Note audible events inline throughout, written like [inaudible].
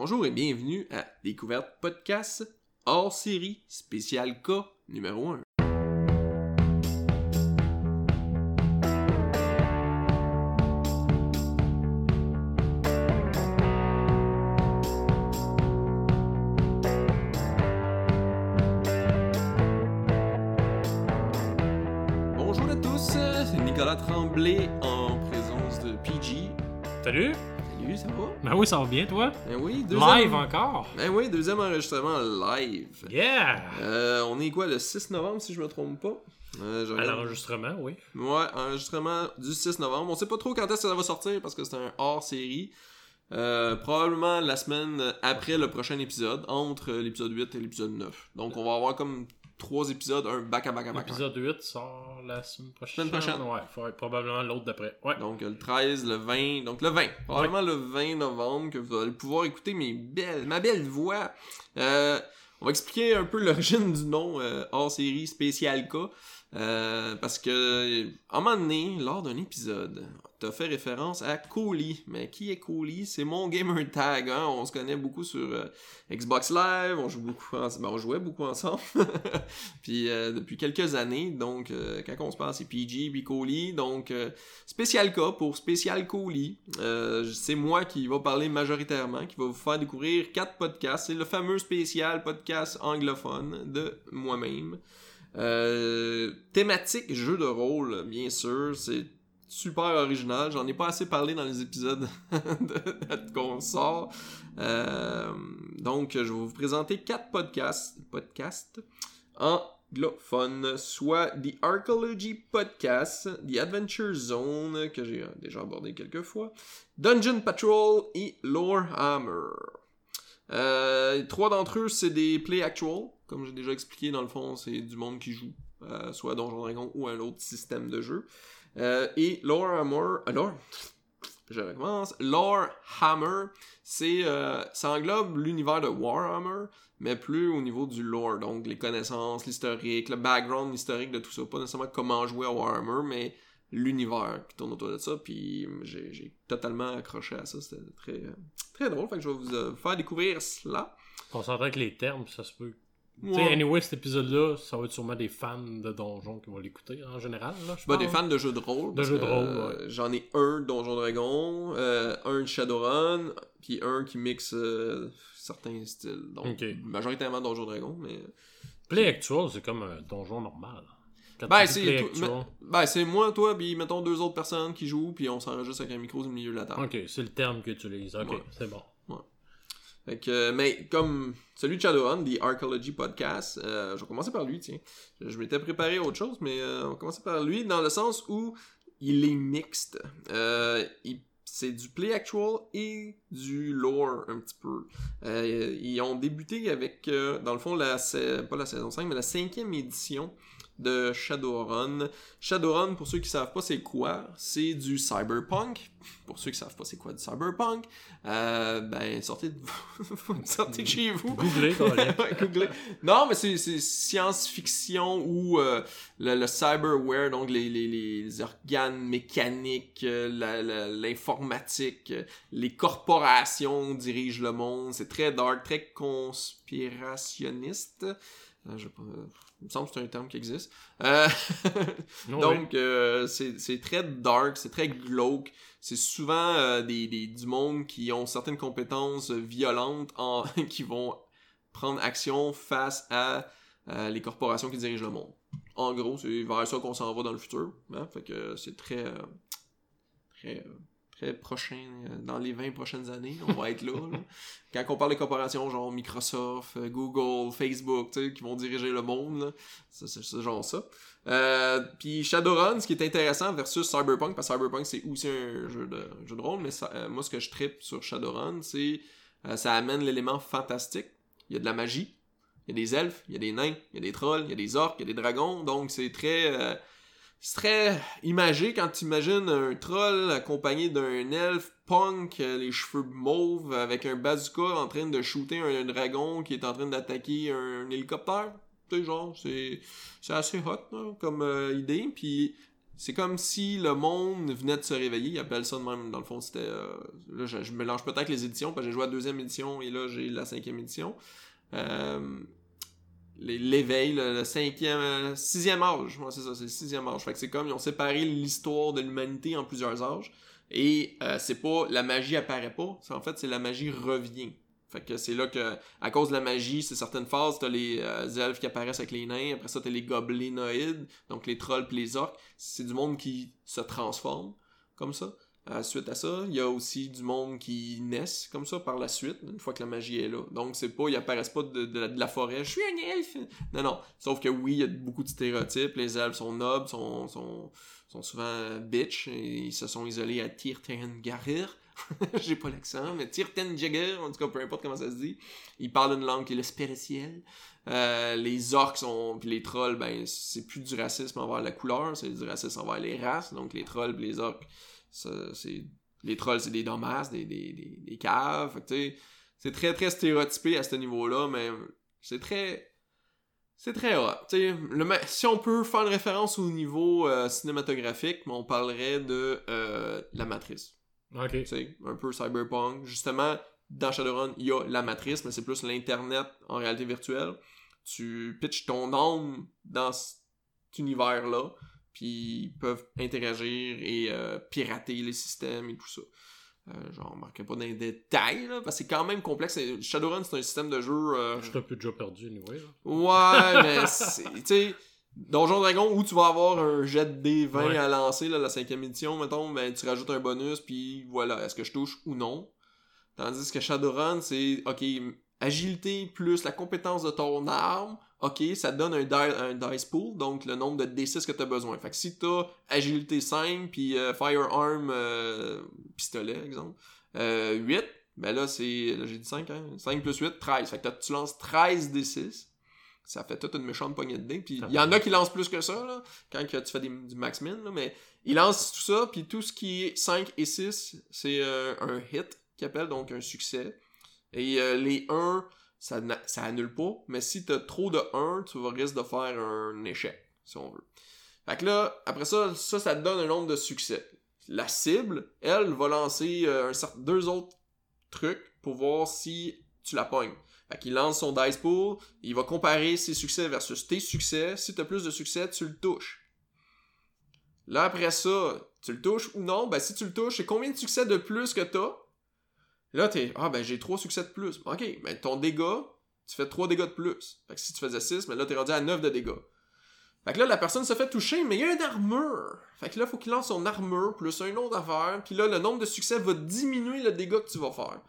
Bonjour et bienvenue à Découverte Podcast hors série spécial K numéro 1. Bonjour à tous, c'est Nicolas Tremblay en présence de PG. Salut! Ça va? Ben oui, ça va bien, toi? Ben oui, Live encore? Ben oui, deuxième enregistrement live. Yeah! Euh, on est quoi, le 6 novembre si je me trompe pas? Euh, je À l'enregistrement, oui. Ouais, enregistrement du 6 novembre. On sait pas trop quand est-ce que ça va sortir parce que c'est un hors-série. Euh, probablement la semaine après le prochain épisode, entre l'épisode 8 et l'épisode 9. Donc on va avoir comme trois épisodes, un back-à-back-à-back. L'épisode 8 sort la semaine prochaine. Semaine prochaine. Ouais, être probablement l'autre d'après. Ouais. Donc le 13, le 20, donc le 20, probablement le 20 novembre que vous allez pouvoir écouter mes belles, ma belle voix. Euh, on va expliquer un peu l'origine du nom euh, hors série spécial K. Euh, parce que, à un moment donné, lors d'un épisode, t'as fait référence à Cooley. Mais qui est Cooley? C'est mon gamer tag, hein? On se connaît beaucoup sur euh, Xbox Live, on joue beaucoup en- ben, on jouait beaucoup ensemble. [laughs] puis euh, depuis quelques années, donc quand on se passe, c'est PG puis Cooley. Donc spécial K pour spécial Cooley. C'est moi qui va parler majoritairement, qui va vous faire découvrir quatre podcasts. C'est le fameux spécial podcast anglophone de moi-même. Euh, thématique jeu de rôle, bien sûr, c'est super original. J'en ai pas assez parlé dans les épisodes [laughs] de, qu'on sort. Euh, donc, je vais vous présenter quatre podcasts, podcasts anglophones, soit The Archaeology Podcast, The Adventure Zone, que j'ai euh, déjà abordé quelques fois, Dungeon Patrol et Lorehammer. Euh, trois d'entre eux, c'est des play actual. Comme j'ai déjà expliqué, dans le fond, c'est du monde qui joue, euh, soit à Donjon Dragon ou à un autre système de jeu. Euh, et Lorehammer... euh, Lore... [laughs] Je recommence. Lorehammer, c'est... Euh, ça englobe l'univers de Warhammer, mais plus au niveau du lore. Donc, les connaissances, l'historique, le background historique de tout ça. Pas nécessairement comment jouer à Warhammer, mais l'univers qui tourne autour de ça. Puis j'ai totalement accroché à ça. C'était très, euh, très drôle. Fait que je vais vous euh, faire découvrir cela. On s'entend que les termes, ça se peut. Ouais. anyway, cet épisode-là, ça va être sûrement des fans de Donjon qui vont l'écouter en général. Là, Bah, des fans de jeux de rôle. De jeux de rôle, euh, J'en ai un Donjon Dragon, euh, un de Shadowrun, puis un qui mixe euh, certains styles. Donc, majoritairement Donjon Dragon, mais... Play Actual, c'est comme un donjon normal. Ben, c'est Ben, c'est moi, toi, puis mettons deux autres personnes qui jouent, puis on s'enregistre avec un micro au milieu de la table. Ok, c'est le terme que tu utilises. Ok, Ouais. c'est bon. Mais comme celui de Shadowrun, The Archaeology Podcast, euh, je vais commencer par lui, tiens. Je, m'étais préparé à autre chose, mais euh, on va commencer par lui dans le sens où il est mixte. Euh, c'est du play actual et du lore un petit peu. Euh, ils ont débuté avec, dans le fond, la, pas la saison 5, mais la cinquième édition de Shadowrun. Shadowrun, pour ceux qui savent pas c'est quoi, c'est du cyberpunk. Pour ceux qui savent pas c'est quoi du cyberpunk, euh, ben sortez de [laughs] sortez de chez vous. Googlez, [laughs] Colin. Ouais, googlez. Non, mais c'est science-fiction ou euh, le, le cyberware, donc les, les, les organes mécaniques, euh, l'informatique, euh, les corporations dirigent le monde. C'est très dark, très conspirationniste. Je pas, euh, il me semble que c'est un terme qui existe. Euh, [laughs] Non, donc, euh, c'est très dark, c'est très glauque. C'est souvent euh, des, des- du monde qui ont certaines compétences violentes en, [laughs] qui vont prendre action face à les corporations qui dirigent le monde. En gros, c'est vers ça qu'on s'en va dans le futur. hein. Fait que c'est très, très, très prochain. euh, Dans les 20 prochaines années, on va être là, là. [laughs] Quand on parle de corporations genre Microsoft, euh, Google, Facebook, qui vont diriger le monde, c'est ce genre ça. Euh, puis Shadowrun, ce qui est intéressant versus Cyberpunk, parce que Cyberpunk c'est aussi un jeu de, jeu de rôle, mais ça- euh, moi ce que je tripe sur Shadowrun, c'est euh, ça amène l'élément fantastique. Il y a de la magie, il y a des elfes, il y a des nains, il y a des trolls, il y a des orques, il y a des dragons, donc c'est très c'est très imagé quand tu imagines un troll accompagné d'un elfe punk, euh, les cheveux mauves, avec un bazooka en train de shooter un dragon qui est en train d'attaquer un hélicoptère. Tu genre, c'est c'est assez hot comme euh, idée. Puis c'est comme si le monde venait de se réveiller. Ils appellent ça de même. Dans le fond, c'était. euh, là, je, je mélange peut-être les éditions, parce que j'ai joué à la deuxième édition et là, j'ai la cinquième édition. Euh, L'éveil, le, le cinquième. euh, sixième âge. C'est ça, c'est le sixième âge. Fait que c'est comme ils ont séparé l'histoire de l'humanité en plusieurs âges. Et euh, c'est pas. La magie apparaît pas. En fait, c'est la magie revient. Fait que c'est là que, à cause de la magie, c'est certaines phases, t'as les euh, elfes qui apparaissent avec les nains, après ça t'as les goblinoïdes, donc les trolls pis les orques. C'est du monde qui se transforme, comme ça. Euh, suite à ça, il y a aussi du monde qui naissent comme ça par la suite, une fois que la magie est là. Donc c'est pas, ils apparaissent pas de, la, forêt, je suis un elfe. Non, non. Sauf que oui, il y a beaucoup de stéréotypes, les elfes sont nobles, sont, sont, souvent bitch, et ils se sont isolés à Tirtengarir. [laughs] J'ai pas l'accent, mais Tirtenjagger, en tout cas, peu importe comment ça se dit. Ils parlent une langue qui est le spirituel. Euh, les orques sont puis les trolls ben c'est plus du racisme envers la couleur c'est du racisme envers les races donc les trolls les orques c'est les trolls c'est des dommages des, des, des, des caves c'est très très stéréotypé à ce niveau là mais c'est très c'est très le ma- si on peut faire une référence au niveau euh, cinématographique on parlerait de euh, la matrice Ok. un peu cyberpunk. Justement, dans Shadowrun, il y a la matrice, mais c'est plus l'Internet en réalité virtuelle. Tu pitches ton âme dans cet univers-là, puis ils peuvent interagir et euh, pirater les systèmes et tout ça. Euh, J'en remarquerai pas dans les détails, là, parce que c'est quand même complexe. Shadowrun, c'est un système de jeu... euh, Je suis un peu déjà perdu, anyway. là. Ouais, [laughs] mais c'est. Tu sais, Donjon Dragon, où tu vas avoir un jet de D20 Ouais. à lancer, là, la cinquième édition, mettons, ben tu rajoutes un bonus, puis voilà, est-ce que je touche ou non? Tandis que Shadowrun, c'est, ok, agilité plus la compétence de ton arme, ok, ça te donne un, di- un dice pool, donc le nombre de D6 que tu as besoin. Fait que si t'as agilité 5, puis euh, firearm, euh, pistolet, exemple, euh, 8, ben là, c'est, là j'ai dit 5, hein, 5 plus 8, 13. Fait que tu lances 13 D6. Ça fait toute une méchante poignée de dés. Puis il y en a qui lancent plus que ça, là, quand tu fais des- du max min, là, mais ils lancent tout ça, puis tout ce qui est 5 et 6, c'est euh, un hit, qui appelle donc un succès. Et euh, les 1, ça, ça annule pas, mais si t'as trop de 1, tu vas risque de faire un échec, si on veut. Fait là, après ça, ça, te donne un nombre de succès. La cible, elle, va lancer euh, deux autres trucs pour voir si tu la pognes. Fait qu'il lance son dice pool, il va comparer ses succès versus tes succès. Si t'as plus de succès, tu le touches. Là, après ça, tu le touches ou non, ben si tu le touches, c'est combien de succès de plus que t'as? Là, t'es, ah ben j'ai 3 succès de plus. Ok, ben ton dégât, tu fais 3 dégâts de plus. Fait que si tu faisais 6, ben là t'es rendu à 9 de dégâts. Fait que là, la personne se fait toucher, mais il y a une armure. Fait que là, faut qu'il lance son armure plus un autre affaire. Puis là, le nombre de succès va diminuer le dégât que tu vas faire.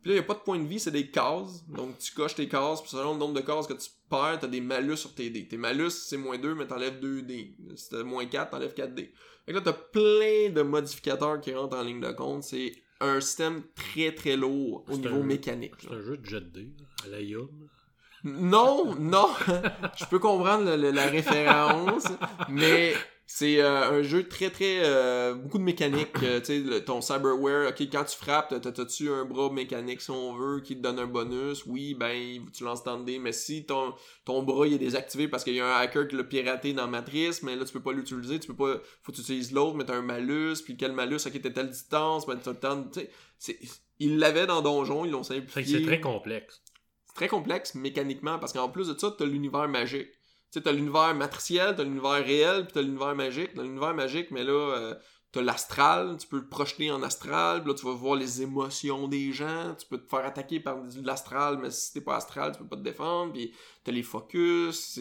Puis là, il n'y a pas de point de vie, c'est des cases. Donc, tu coches tes cases, puis selon le nombre de cases que tu perds, t'as des malus sur tes dés. Tes malus, c'est moins 2, mais t'enlèves 2 dés. Si t'as moins 4, t'enlèves 4 dés. Fait que là, t'as plein de modificateurs qui rentrent en ligne de compte. C'est un système très très lourd au niveau un- mécanique. C'est un jeu de jet de dés, à la Yum. Non, non. [laughs] Je peux comprendre le- le- la référence, mais c'est euh, un jeu très très euh, beaucoup de mécanique. euh, tu sais, ton cyberware, ok, quand tu frappes, t'as- t'as-tu un bras mécanique si on veut qui te donne un bonus? Oui, ben tu lances tant de mais si ton ton bras il est désactivé parce qu'il y a un hacker qui l'a piraté dans Matrice, mais là tu peux pas l'utiliser, tu peux pas, faut que tu utilises l'autre, mais t'as un malus, puis quel malus, ok, t'es telle distance, ben t'as le temps, de- tu sais, c'est- ils l'avaient dans Donjon, ils l'ont simplifié. Fait que c'est très complexe. C'est très complexe mécaniquement parce qu'en plus de ça, t'as l'univers magique. Tu sais, t'as l'univers matriciel, t'as l'univers réel, puis t'as l'univers magique. Dans l'univers magique, mais là, euh, t'as l'astral, tu peux le projeter en astral, puis là, tu vas voir les émotions des gens, tu peux te faire attaquer par de l'astral, mais si t'es pas astral, tu peux pas te défendre, puis t'as les focus,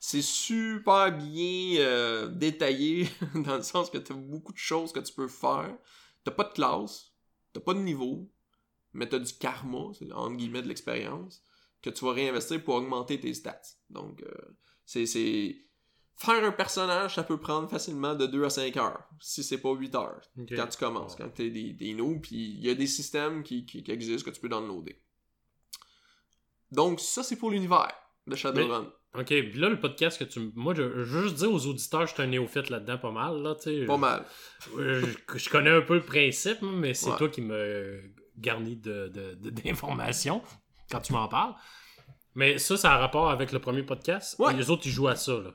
c'est super bien euh, détaillé, [laughs] dans le sens que t'as beaucoup de choses que tu peux faire. T'as pas de classe, t'as pas de niveau, mais t'as du karma, c'est entre de l'expérience, que tu vas réinvestir pour augmenter tes stats. Donc, euh, c'est, c'est... Faire un personnage, ça peut prendre facilement de 2 à 5 heures, si c'est pas 8 heures, quand tu commences, quand t'es des, des noobs, puis il y a des systèmes qui, qui, qui existent que tu peux downloader. Donc, ça, c'est pour l'univers de Shadowrun. Ok, puis là, le podcast que tu Moi, je, je veux juste dire aux auditeurs, je suis un néophyte là-dedans pas mal, là, tu sais. Pas mal. Je, je connais un peu le principe, mais c'est Ouais. toi qui me garnis de, de- de- d'informations quand tu m'en parles. Mais ça, ça a rapport avec le premier podcast. Ouais. Et les autres, ils jouent à ça, là.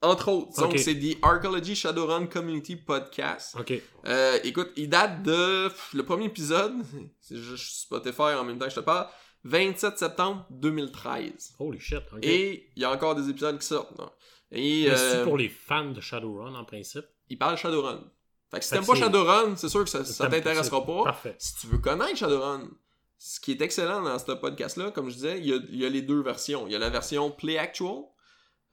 Entre autres. Donc, c'est The Archaeology Shadowrun Community Podcast. Ok. Euh, écoute, il date de pff, le premier épisode, [laughs] c'est juste Spotify en même temps que je te parle, 27 septembre 2013. Holy shit. Ok. Et il y a encore des épisodes qui sortent. non? Et Mais c'est euh, pour les fans de Shadowrun en principe. il parle Shadowrun. Fait que si t'aimes pas Shadowrun, c'est sûr que ça, ça t'intéressera pas. Parfait. Si tu veux connaître Shadowrun, ce qui est excellent dans ce podcast-là, comme je disais, il y a, il y a les deux versions. Il y a la version Play Actual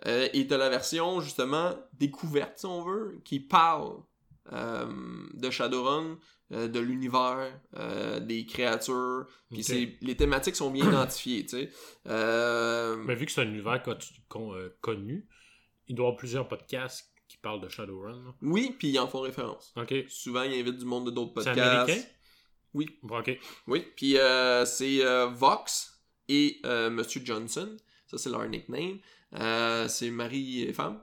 euh, et t'as la version, justement, découverte, si on veut, qui parle euh, de Shadowrun, euh, de l'univers, des créatures. Puis c'est- les thématiques sont bien identifiées, tu sais. Mais vu que c'est un univers co- con- connu, il doit y avoir plusieurs podcasts qui parlent de Shadowrun. là. Oui, puis ils en font référence. Ok. Souvent, ils invitent du monde de d'autres C'est podcasts. américain? Oui. Ok. Oui, puis euh, c'est euh, Vox et euh, Monsieur Johnson. Ça, c'est leur nickname. C'est mari et femme,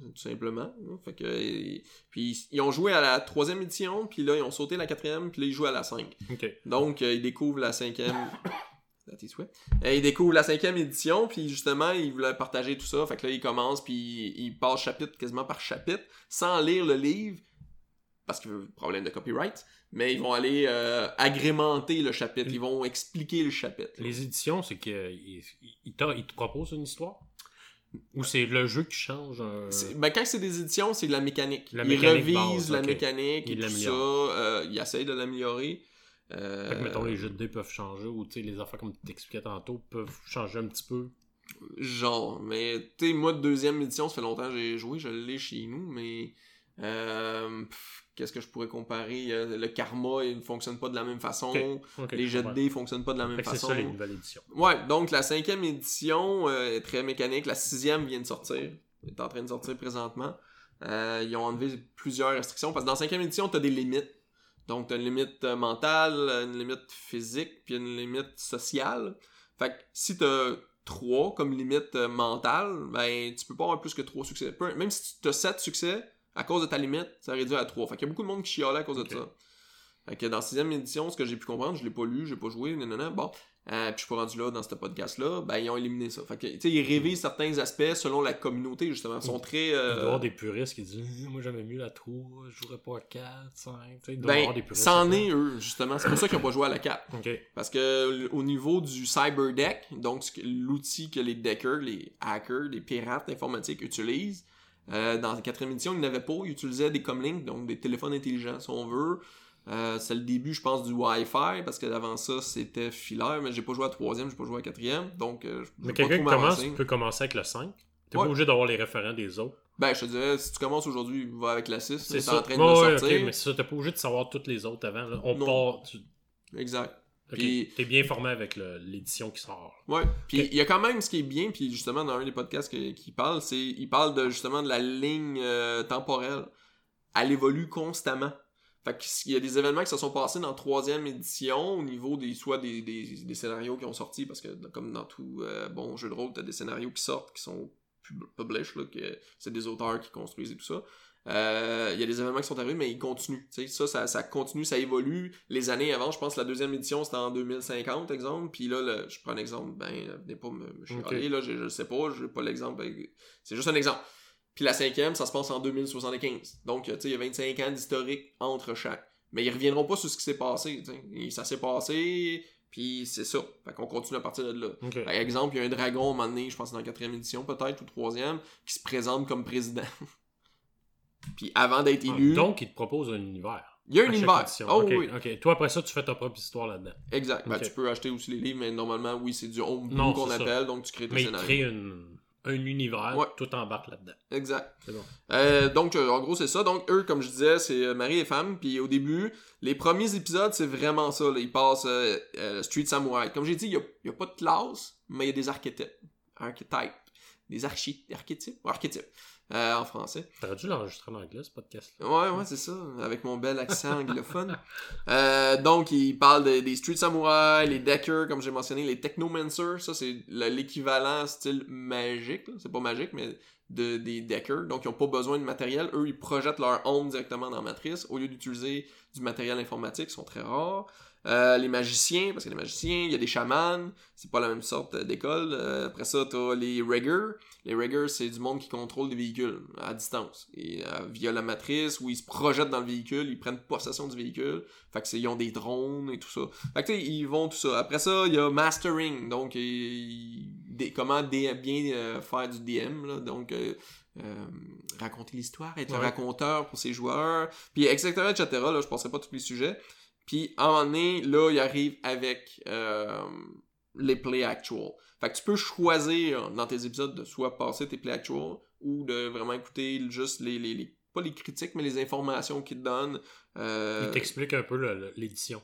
tout simplement. Fait que, et- puis ils ont joué à la troisième édition, puis là, ils ont sauté la quatrième, puis là, ils jouent à la cinq. Ok. Donc, ils découvrent la cinquième... [coughs] Euh, ils découvrent la cinquième édition, puis justement, ils voulaient partager tout ça. Fait que là, ils commencent, puis ils, ils passent chapitre quasiment par chapitre, sans lire le livre, parce que problème de copyright, mais ils vont aller euh, agrémenter le chapitre, ils vont expliquer le chapitre. Les éditions, c'est qu'ils il, t'a- il te proposent une histoire? Ou c'est le jeu qui change? euh, Ben, quand c'est des éditions, c'est de la mécanique. La ils mécanique revisent base, la mécanique et Ils tout ça. euh, ils essayent de l'améliorer. Euh, Fait que, mettons, les jeux de dés peuvent changer, ou tu sais, les affaires, comme tu t'expliquais tantôt, peuvent changer un petit peu. Genre, mais tu sais, moi, de deuxième édition, ça fait longtemps que j'ai joué, je l'ai chez nous, mais euh, qu'est-ce que je pourrais comparer? Euh, Le karma, il ne fonctionne pas de la même façon. Les je jets de dés fonctionnent pas de la même Fait que c'est façon. ça, les nouvelles éditions. Ouais, donc la cinquième édition euh, est très mécanique. La sixième vient de sortir. Elle est en train de sortir présentement. Euh, ils ont enlevé plusieurs restrictions parce que dans la cinquième édition, tu as des limites. Donc, tu as une limite mentale, une limite physique, puis une limite sociale. Fait que si tu as 3 comme limite mentale, ben tu peux pas avoir plus que 3 succès. Même si tu as 7 succès, à cause de ta limite, ça réduit à 3. Fait qu'il y a beaucoup de monde qui chialait à cause de ça. Fait que dans la sixième édition, ce que j'ai pu comprendre, je l'ai pas lu, j'ai pas joué, nanana, bon, euh, puis je suis pas rendu là dans ce podcast-là, ben ils ont éliminé ça. Fait que, tu sais, ils révisent certains aspects selon la communauté, justement. Ils sont très... Il doit y euh, avoir des puristes qui disent Moi j'aimais mieux la 3, je jouerais pas à 4, 5. Tu sais, il doit y Ben, avoir des puristes. c'en est eux, justement. C'est pour ça qu'ils ont pas joué à la 4. Ok. Parce que au niveau du cyber deck, donc l'outil que les deckers, les hackers, les pirates informatiques utilisent, euh, dans la quatrième édition, ils n'avaient pas. Ils utilisaient des comlinks, donc des téléphones intelligents, si on veut. Euh, c'est le début, je pense, du Wi-Fi, parce que avant ça, c'était filaire, mais j'ai pas joué à la troisième, j'ai pas joué à la quatrième, donc euh, je Mais quelqu'un qui commence peut commencer avec le 5. T'es Ouais. pas obligé d'avoir les référents des autres. Ben, je te dirais, si tu commences aujourd'hui, va avec la 6, C'est en train de le sortir. mais ça, t'es pas obligé de savoir toutes les autres avant. là. On Non. part. tu- Exact. Ok, Puis- T'es bien formé avec l'édition qui sort. Ouais, puis il y a quand même ce qui est bien, puis justement dans un des podcasts que- qui parle, c'est il parle de justement de la ligne euh, temporelle. Elle évolue constamment. Fait qu'il y a des événements qui se sont passés dans la troisième édition au niveau des soit des, des, des scénarios qui ont sorti, parce que comme dans tout euh, bon jeu de rôle, t'as des scénarios qui sortent, qui sont pub- published, là, que c'est des auteurs qui construisent et tout ça. Euh, Il y a des événements qui sont arrivés, mais ils continuent. Ça, ça, ça continue, ça évolue. Les années avant, je pense que la deuxième édition, c'était en 2050, exemple. Puis là, le- je prends un exemple, ben, venez pas me, me chialer, là, je, je sais pas, je pas l'exemple. ben, c'est juste un exemple. Puis la cinquième, ça se passe en 2075. Donc, il y a 25 ans d'historique entre chaque. Mais ils reviendront pas sur ce qui s'est passé, Ça s'est passé, puis c'est ça. Fait qu'on continue à partir de là. Par exemple, il y a un dragon, à un moment donné, je pense que dans la quatrième édition peut-être, ou troisième, qui se présente comme président. [laughs] puis avant d'être Ah, élu, Donc, il te propose un univers. il y a un univers. Oh ok, oui, ok. Toi, après ça, tu fais ta propre histoire là-dedans. exact. Ben, tu peux acheter aussi les livres, mais normalement, oui, c'est du Non, qu'on ça. appelle, donc tu crées tes Mais scénarios. crée une- un univers, Ouais. tout embarque là-dedans. Exact. C'est bon. Euh, donc, euh, en gros, c'est ça. Donc, eux, comme je disais, c'est euh, mari et femme. Puis au début, les premiers épisodes, c'est vraiment ça. Là. Ils passent euh, euh, Street Samurai. Comme j'ai dit, il n'y a, pas de classe, mais il y a des archétypes. Archetypes. Des archi archétypes? Archétypes. Euh, en français. T'aurais dû l'enregistrer en anglais, ce podcast-là. Ouais, ouais, c'est ça. Avec mon bel accent anglophone. Euh, donc, ils parlent de- des Street Samurai, les Deckers, comme j'ai mentionné, les Technomancers. Ça, c'est le- l'équivalent style magique. C'est pas magique, mais de, des Deckers. Donc, ils n'ont pas besoin de matériel. Eux, ils projettent leur onde directement dans la matrice au lieu d'utiliser du matériel informatique. Ils sont très rares. Euh, les magiciens, parce que les magiciens, il y a des chamans, c'est pas la même sorte d'école. Euh, après ça, t'as les riggers. Les riggers, c'est du monde qui contrôle des véhicules à distance. Et, euh, via la matrice, où ils se projettent dans le véhicule, ils prennent possession du véhicule. Fait que c'est- ils ont des drones et tout ça. Fait que ils vont tout ça. Après ça, il y a mastering, donc des- comment bien faire du DM, là. Donc euh, raconter l'histoire, être Ouais. raconteur pour ses joueurs, puis etc., etc. Là, je passerai pas tous les sujets. Puis, à un moment donné, là, il arrive avec euh, les play actual. Fait que tu peux choisir dans tes épisodes de soit passer tes play actual ou de vraiment écouter juste les, les, les- pas les critiques, mais les informations qu'ils te donnent. Euh, Il t'explique un peu l'édition.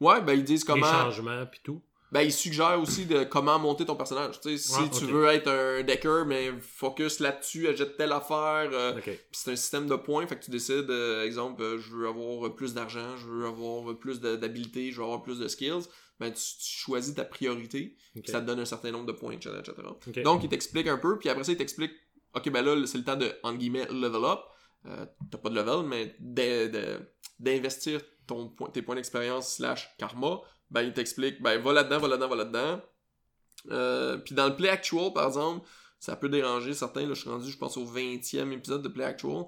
ouais, ben ils disent Les comment. changements, puis tout. Ben, il suggère aussi de comment monter ton personnage. Tu sais, si tu veux être un decker, mais focus là-dessus, achète telle affaire. euh, Ok. Puis c'est un système de points, fait que tu décides, euh, exemple, euh, je veux avoir plus d'argent, je veux avoir plus d'habilité, je veux avoir plus de skills. Ben, tu, tu choisis ta priorité, ok. puis ça te donne un certain nombre de points, etc. etc. Donc, il t'explique un peu, puis après ça, il t'explique, ok, ben là, c'est le temps de, entre guillemets, level up. Euh, T'as pas de level, mais d'investir ton tes points d'expérience slash karma. Ben, il t'explique, ben, va là-dedans, va là-dedans, va là-dedans. Euh, puis dans le Play Actual, par exemple, ça peut déranger certains. Là, je suis rendu, je pense, au 20e épisode de Play Actual.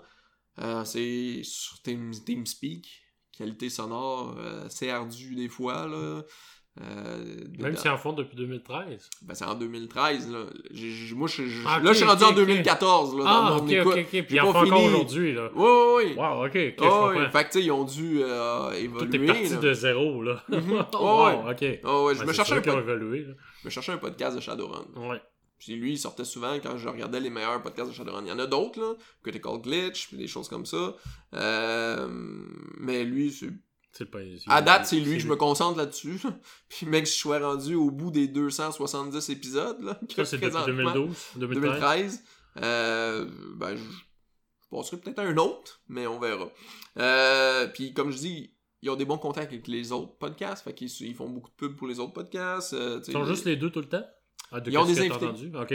Euh, c'est sur Team, TeamSpeak. Qualité sonore, euh, c'est ardu des fois. Là. Euh, Même si en font depuis 2013. Ben, c'est en 2013, là. J'ai- moi, je, je- Ah, là, je suis rendu en ok. 2014, là, dans Ah, mon ok, écoute. ok, ok. Puis en font encore fini. aujourd'hui, là. Ouais, ouais, ouais. Wow, ok, ouais. Fait que, tu sais, ils ont dû euh, Tout évoluer. est parti là. de zéro, là. Mhm. [laughs] wow, Ouais, ok. Ouais, ouais, je, Ouais, me c'est cherchais sûr un qu'ils ont pod- évolué, là. je me cherchais un podcast de Shadowrun. Ouais. Puis lui, il sortait souvent quand je regardais les meilleurs podcasts de Shadowrun. Il y en a d'autres, là. Critical Glitch, puis des choses comme ça. Euh, mais lui, c'est C'est pas. À date, c'est lui je me concentre là-dessus. [laughs] Puis, mec, je suis rendu au bout des 270 épisodes. Là, Ça, c'est depuis présentement. 2012, 2013. 2013. Euh, ben, je, passerai peut-être à un autre, mais on verra. Euh, puis, comme je dis, ils ont des bons contacts avec les autres podcasts. Fait qu'ils ils font beaucoup de pubs pour les autres podcasts. euh, Ils sont juste les deux tout le temps? Ah, de Ils ont des invités.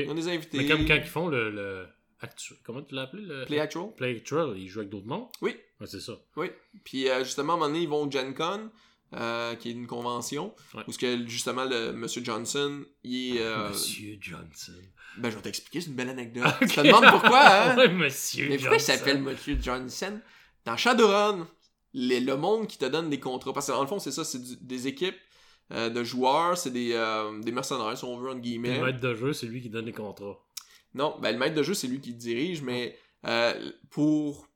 Ils ont des invités. Mais comme quand ils font le. le actu- Comment tu l'as appelé le... Play Actual? Play Actual, ils jouent avec d'autres mondes? Oui. Ouais, c'est ça. Oui. Puis euh, justement, à un moment donné, ils vont au Gen Con, euh, qui est une convention, Ouais. où ce que, justement, le Monsieur Johnson, il est... euh, [laughs] Monsieur Johnson. Ben, je vais t'expliquer, c'est une belle anecdote. [laughs] Ok. Tu te demandes pourquoi, hein? [laughs] Ouais, Monsieur Mais pourquoi il Johnson. s'appelle Monsieur Johnson? Dans Shadowrun, les- le monde qui te donne des contrats, parce que dans le fond, c'est ça, c'est des équipes euh, de joueurs, c'est des, euh, des mercenaires, si on veut, entre guillemets. Le maître de jeu, c'est lui qui donne les contrats. Non, ben le maître de jeu, c'est lui qui dirige, mais euh, pour...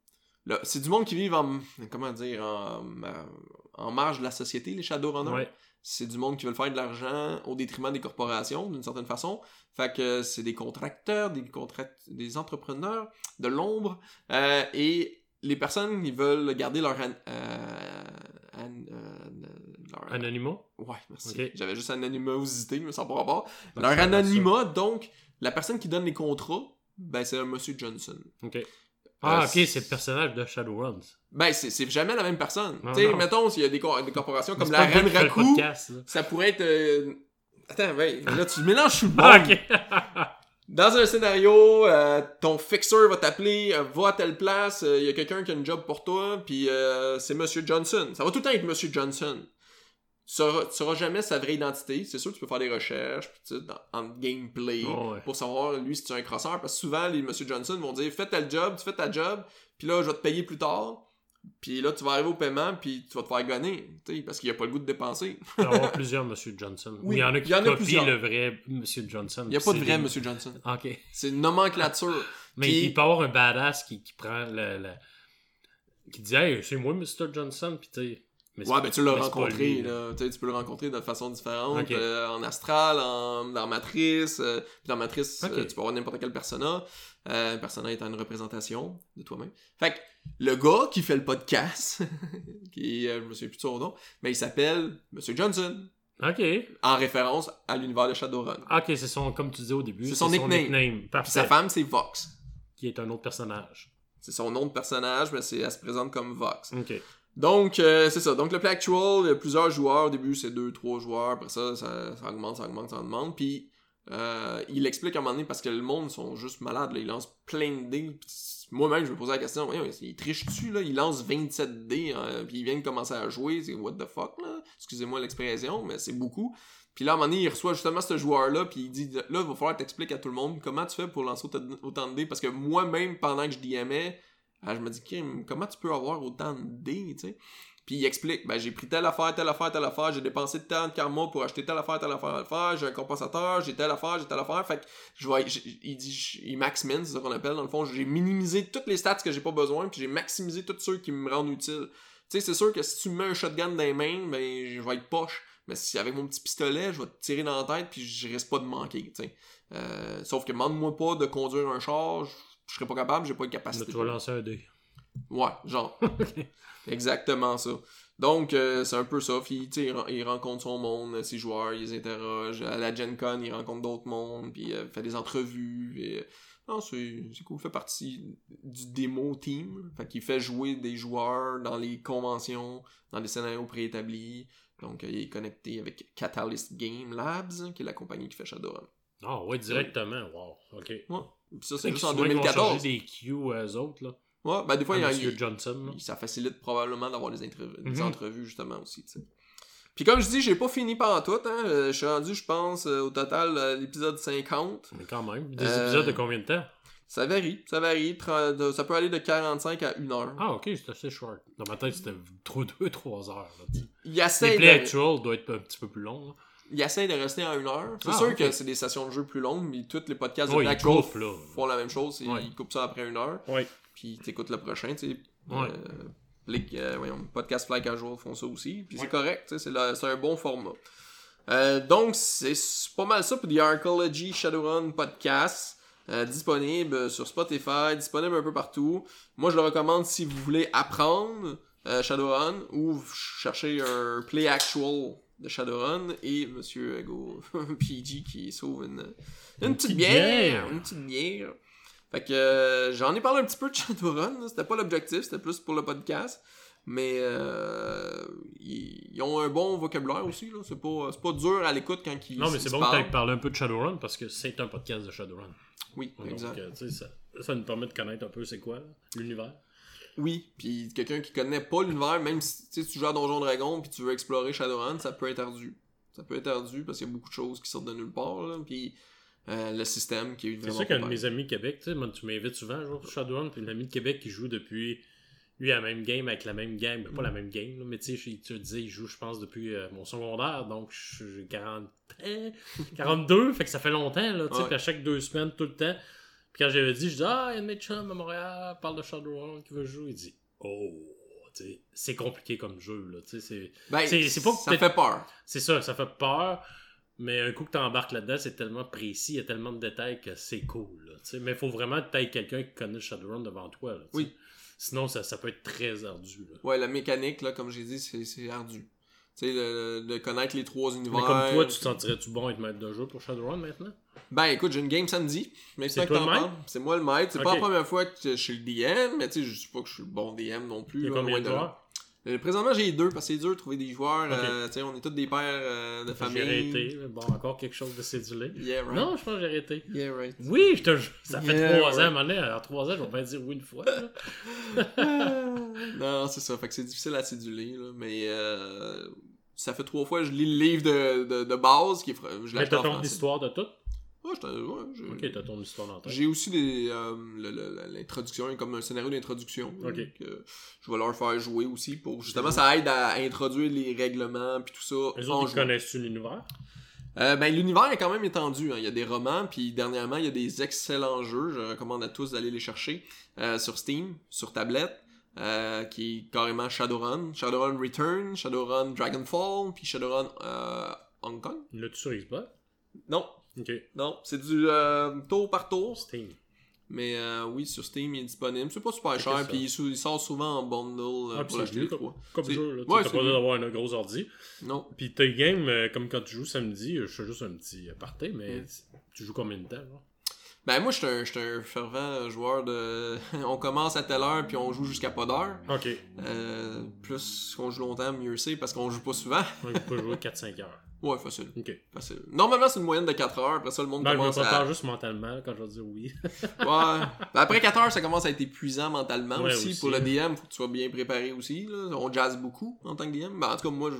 C'est du monde qui vit en... Comment dire? En, euh, en marge de la société, les Shadowrunners. Ouais. C'est du monde qui veut faire de l'argent au détriment des corporations, d'une certaine façon. Fait que c'est des contracteurs, des, contract... des entrepreneurs de l'ombre. euh, et les personnes, ils veulent garder leur... euh, an- euh, leur- Anonymat? Ouais, merci. J'avais juste anonymosité, mais ça n'a pas rapport. Donc, Leur anonymat, donc, la personne qui donne les contrats, ben, c'est un monsieur Johnson. Ok. Ah, Euh, ok, c'est le personnage de Shadowruns. Ben, c'est c'est jamais la même personne. Non, tu sais, mettons, s'il y a des, cor- des corporations comme la podcast, là. ça pourrait être. euh, Attends, ouais, là, tu mélanges sous le bon. Ah, ok. [laughs] Dans un scénario, euh, ton fixer va t'appeler, euh, va à telle place, il y a quelqu'un qui a une job pour toi, puis euh, c'est Monsieur Johnson. Ça va tout le temps être Monsieur Johnson. Tu sauras, tu sauras jamais sa vraie identité. C'est sûr, tu peux faire des recherches, puis tu sais, en gameplay, Oh, ouais. pour savoir, lui, si tu es un crosseur. Parce que souvent, les Monsieur Johnson vont dire, fais tel job, tu fais ta job, puis là, je vais te payer plus tard. Puis là, tu vas arriver au paiement, puis tu vas te faire gonner, sais, parce qu'il n'y a pas le goût de dépenser. Il va y avoir plusieurs Monsieur Johnson. Oui, il y en a qui en a copient plusieurs. le vrai Monsieur Johnson. Il n'y a pas de vrai des- Monsieur Johnson. Ok. C'est une nomenclature. [laughs] Mais Puis- il peut y avoir un badass qui, qui prend le, le- qui dit Hey, c'est moi, Mr. Johnson, puis tu sais. Mais Ouais, ben tu l'as rencontré, lui, là. Tu sais, tu peux le rencontrer de façon différente, euh, en astral, en, dans Matrice. euh, puis dans Matrice, euh, tu peux avoir n'importe quel persona. Euh, persona étant une représentation de toi-même. Fait que le gars qui fait le podcast, [laughs] qui, je me souviens plus de son nom, mais il s'appelle Monsieur Johnson, Ok. en référence à l'univers de Shadowrun. Ok, c'est son, comme tu disais au début, C'est son nickname. Puis Parfait. sa femme, c'est Vox. Qui est un autre personnage. C'est son nom de personnage, mais elle se présente comme Vox. Ok. Donc, euh, c'est ça. Donc, le play actual, il y a plusieurs joueurs. Au début, c'est 2-3 joueurs. Après ça, ça, augmente, ça augmente, ça augmente. Puis, Euh, il explique à un moment donné parce que le monde sont juste malades, là. ils lancent plein de dés. Moi-même, je me posais la question, Voyons, il triche-tu, là? Il lance 27 dés, hein, puis il vient de commencer à jouer, c'est what the fuck, là? Excusez-moi l'expression, mais c'est beaucoup. Puis là, à un moment donné, il reçoit justement ce joueur-là, puis il dit, là, il va falloir t'expliquer à tout le monde comment tu fais pour lancer autant de- autant de dés, parce que moi-même, pendant que je DMais, ah, je me dis, Kim, comment tu peux avoir autant de dés, tu sais? Puis il explique, ben j'ai pris telle affaire, telle affaire, telle affaire, j'ai dépensé tant de karma pour acheter telle affaire, telle affaire, telle affaire, j'ai un compensateur, j'ai telle affaire, j'ai telle affaire. Fait que je vois, il dit, il max c'est ça qu'on appelle dans le fond. J'ai minimisé toutes les stats que j'ai pas besoin, puis j'ai maximisé tous ceux qui me rendent utile. Tu sais, c'est sûr que si tu me mets un shotgun dans les mains, ben je vais être poche. Mais si avec mon petit pistolet, je vais te tirer dans la tête, puis je risque pas de manquer, tu sais. Euh, sauf que demande-moi pas de conduire un char, je serais pas capable, j'ai pas de capacité. tu vas lancer un dé. Ouais, genre. [laughs] Exactement ça. Donc, euh, c'est un peu ça. Puis, il, il rencontre son monde, euh, ses joueurs, il les interroge. À la Gen Con, il rencontre d'autres mondes, puis euh, fait des entrevues. Et, euh, non, c'est cool. Il fait partie du démo team. Fait qu'il fait jouer des joueurs dans les conventions, dans des scénarios préétablis. Donc, il est connecté avec Catalyst Game Labs, qui est la compagnie qui fait Shadowrun. Ah, ouais, directement. Wow. Ok. Ouais. Ça, c'est juste en souvent, ils vont 2014. changer des Q eux autres, là. Ouais, ben des fois, il y a, Monsieur Johnson, ça facilite probablement d'avoir des, entrevues des Mhm. entrevues justement aussi, tu sais. Puis comme je dis, j'ai pas fini par tout, hein. Euh, je suis rendu, je pense, euh, au total à l'épisode 50. Mais quand même. Des Euh, épisodes de combien de temps? Ça varie, ça varie. Ça peut aller de 45 à 1 heure. Ah, ok, c'est assez short. Dans ma tête, c'était trop 2-3 heures. Là, Les de, actual doivent être un petit peu plus longs. là. Il essaie de rester à 1 heure. C'est Ah, sûr que c'est des sessions de jeu plus longues, mais tous les podcasts de coupent, là. font la même chose. Ils, Ouais. ils coupent ça après 1 heure. Ouais. Puis t'écoutes le prochain, tu sais. Ouais. Euh, les euh, voyons, podcast Fly Casual font ça aussi. Puis c'est correct, c'est un bon format. Euh, donc, c'est pas mal ça pour The Arcology Shadowrun Podcast. euh, disponible sur Spotify, disponible un peu partout. Moi, je le recommande si vous voulez apprendre euh, Shadowrun ou vous cherchez un play actual de Shadowrun et Monsieur Go [laughs] PG qui sauve une, une, Une petite petite bière. bière. Une petite bière. Fait que euh, j'en ai parlé un petit peu de Shadowrun, c'était pas l'objectif, c'était plus pour le podcast. Mais euh, ils, ils ont un bon vocabulaire aussi. C'est pas, pas dur à l'écoute quand ils Non, mais c'est bon que tu parlé un peu de Shadowrun parce que c'est un podcast de Shadowrun. Oui, Donc, exact. euh, ça, ça nous permet de connaître un peu c'est quoi l'univers. Oui, puis quelqu'un qui connaît pas l'univers, même si tu joues à Donjon Dragon puis tu veux explorer Shadowrun, ça peut être ardu. Ça peut être ardu parce qu'il y a beaucoup de choses qui sortent de nulle part, là. Puis euh, le système qui est C'est vraiment sûr qu'un de mes amis Québec, tu sais, moi, tu m'invites souvent à jouer sur Shadowrun, puis un ami de Québec qui joue depuis lui à la même game avec la même game, ben, pas la même game, là, mais tu sais, tu disais, il joue, je pense, depuis euh, mon secondaire, donc j'ai 40 ans, 42, fait que ça fait longtemps, là, tu sais, Ouais. à chaque deux semaines, tout le temps. Puis quand j'avais dit, je dis, ah, il y a chums à Montréal, parle de Shadowrun qui veut jouer, il dit, oh, tu sais, c'est compliqué comme jeu, là, tu sais, c'est. Ben, pas ça fait peur. C'est ça, ça fait peur. Mais un coup que t'embarques là-dedans, c'est tellement précis, il y a tellement de détails que c'est cool. Là, tu sais. mais il faut vraiment que t'aies quelqu'un qui connaît Shadowrun devant toi. Là, tu. Oui. Sinon, ça, ça peut être très ardu. Là. Ouais, la mécanique, là, comme j'ai dit, c'est, ardu. Tu sais, de connaître les trois univers. Mais comme toi, tu te sentirais-tu bon être maître de jeu pour Shadowrun maintenant? Ben écoute, j'ai une game samedi. Mais C'est que toi t'en le maître? parles. C'est moi le maître. C'est pas la première fois que je suis le DM, mais tu sais, je sais pas que je suis le bon DM non plus. Il y a là, combien de joueurs? Euh, présentement, j'ai deux parce que c'est dur de trouver des joueurs. Euh, tu sais, on est tous des pères euh, de famille. J'ai arrêté. Bon, encore quelque chose de cédulé. Yeah, right. Non, je pense que j'ai arrêté. Yeah, right. Oui, je te jure. Ça fait Yeah, trois ans, à un moment donné, En trois ans, je vais pas dire oui une fois. [laughs] non, c'est ça. Fait que c'est difficile à céduler, là. Mais ça fait trois fois que je lis le livre de, de, de base. Qui je Mais t'as en ton français. histoire de tout? Ouais, j'ai- Ok, t'as ton histoire tête. J'ai aussi des, euh, le- le- l'introduction, comme un scénario d'introduction. Ok. Euh, je vais leur faire jouer aussi pour justement ça aide à introduire les règlements puis tout ça. Les en autres, ils connaissent-tu l'univers? Euh, ben l'univers est quand même étendu. hein. Il y a des romans puis dernièrement il y a des excellents jeux. Je recommande à tous d'aller les chercher euh, sur Steam, sur tablette. euh, qui est carrément Shadowrun, Shadowrun Return, Shadowrun Dragonfall, puis Shadowrun euh, Hong Kong. L'as-tu sur Xbox? Non, Non, c'est du euh, tour par tour. Steam. Mais euh, oui, sur Steam, il est disponible. C'est pas super cher, puis il, sort souvent en bundle euh, Ah, pour l'acheter comme, comme jeu. Là. Tu Ouais, T'as pas d'avoir un gros ordi. Non. Puis tes games, comme quand tu joues samedi, je fais juste un petit aparté, mais Mm. tu joues combien de temps? Là? Ben moi, je suis un, fervent joueur de... [laughs] on commence à telle heure, puis on joue jusqu'à pas d'heure. Ok. Euh, plus qu'on joue longtemps, mieux c'est, parce qu'on joue pas souvent. Je peux [laughs] jouer 4-5 heures. Ouais, facile. Ok. facile. Normalement, c'est une moyenne de 4 heures. Après ça, le monde Ben, je me commence à. juste mentalement quand je dire oui. [laughs] Ouais. Ben, après 4 heures, ça commence à être épuisant mentalement Ouais, aussi. aussi. Pour le DM, faut que tu sois bien préparé aussi. Là. On jazz beaucoup en tant que DM. Ben, en tout cas, moi, je,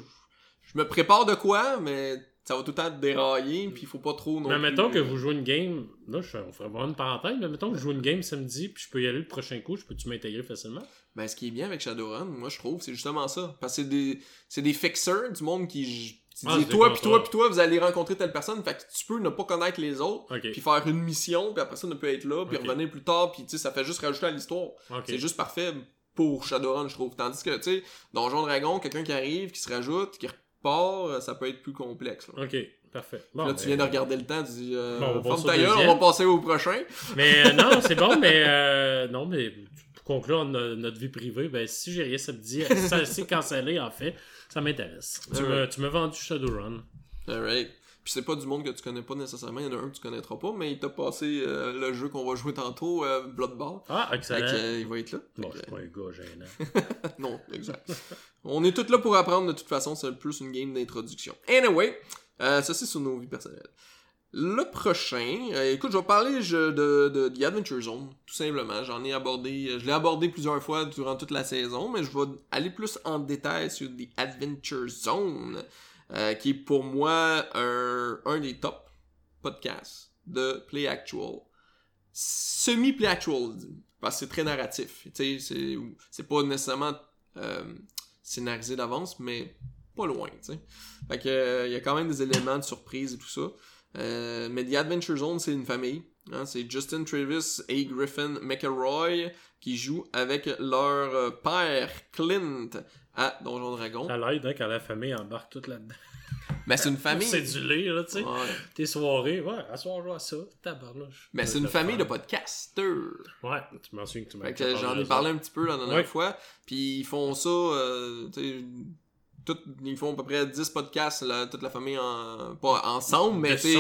je me prépare de quoi, mais ça va tout le temps te dérailler. Puis il faut pas trop non mais plus, mettons que euh, vous jouez une game. Là, je on ferait vraiment une parenthèse, mais mettons que je joue une game samedi, puis je peux y aller le prochain coup, je peux-tu m'intégrer facilement? Ben, ce qui est bien avec Shadowrun, moi, je trouve, c'est justement ça. Parce que c'est des, c'est des fixers du monde qui. Qui Ah, toi, puis toi, puis toi, vous allez rencontrer telle personne. Fait que tu peux ne pas connaître les autres. Ok. Puis faire une mission, puis après ça, ne peut être là, puis revenir plus tard, puis tu sais, ça fait juste rajouter à l'histoire. C'est juste parfait pour Shadowrun, je trouve. Tandis que, tu sais, Donjon Dragon, quelqu'un qui arrive, qui se rajoute, qui repart, euh, ça peut être plus complexe. Là. Ok, parfait. Bon, là, ben, tu viens de regarder le temps, tu dis, euh, Bon, on va on va passer au prochain. Mais euh, non, c'est bon, [laughs] mais euh, non, mais pour conclure no- notre vie privée, ben si j'ai rien samedi, ça c'est cancellé en fait, ça m'intéresse. Tu Ouais. m'as vendu Shadowrun. Alright. Puis c'est pas du monde que tu connais pas nécessairement, il y en a un que tu connaîtras pas, mais il t'a passé euh, le jeu qu'on va jouer tantôt, euh, Bloodball. Ah, Fait excellent. que, euh, il va être là. Bon, je suis pas un gars gênant. [laughs] Non, exact. On est tous là pour apprendre de toute façon, c'est plus une game d'introduction. Anyway, euh, ça c'est sur nos vies personnelles. Le prochain, euh, écoute, je vais parler de, de The Adventure Zone, tout simplement. J'en ai abordé, je l'ai abordé plusieurs fois durant toute la saison, mais je vais aller plus en détail sur The Adventure Zone, euh, qui est pour moi un, un des top podcasts de Play Actual. Semi-Play Actual, parce que c'est très narratif. Tu sais, c'est- pas nécessairement euh, scénarisé d'avance, mais pas loin, tu. Fait euh, il y a quand même des éléments de surprise et tout ça. Euh, mais The Adventure Zone, c'est une famille. hein. c'est Justin Travis et Griffin McElroy qui jouent avec leur euh, père, Clint, à Donjon Dragon. Ça l'aide hein, quand la famille embarque toute là-dedans. Mais c'est une [laughs] famille. C'est du lait, là, tu sais. Ouais. Tes soirées, ouais, à soir, vois ça. Tabarnouche. Mais c'est une famille de podcasters. Ouais, tu m'en souviens que tu m'as j'en ai parlé un petit peu la dernière Ouais. fois. Puis ils font ça, euh, tu sais, tout- ils font à peu près 10 podcasts, toute la famille en, pas ensemble, mais tu.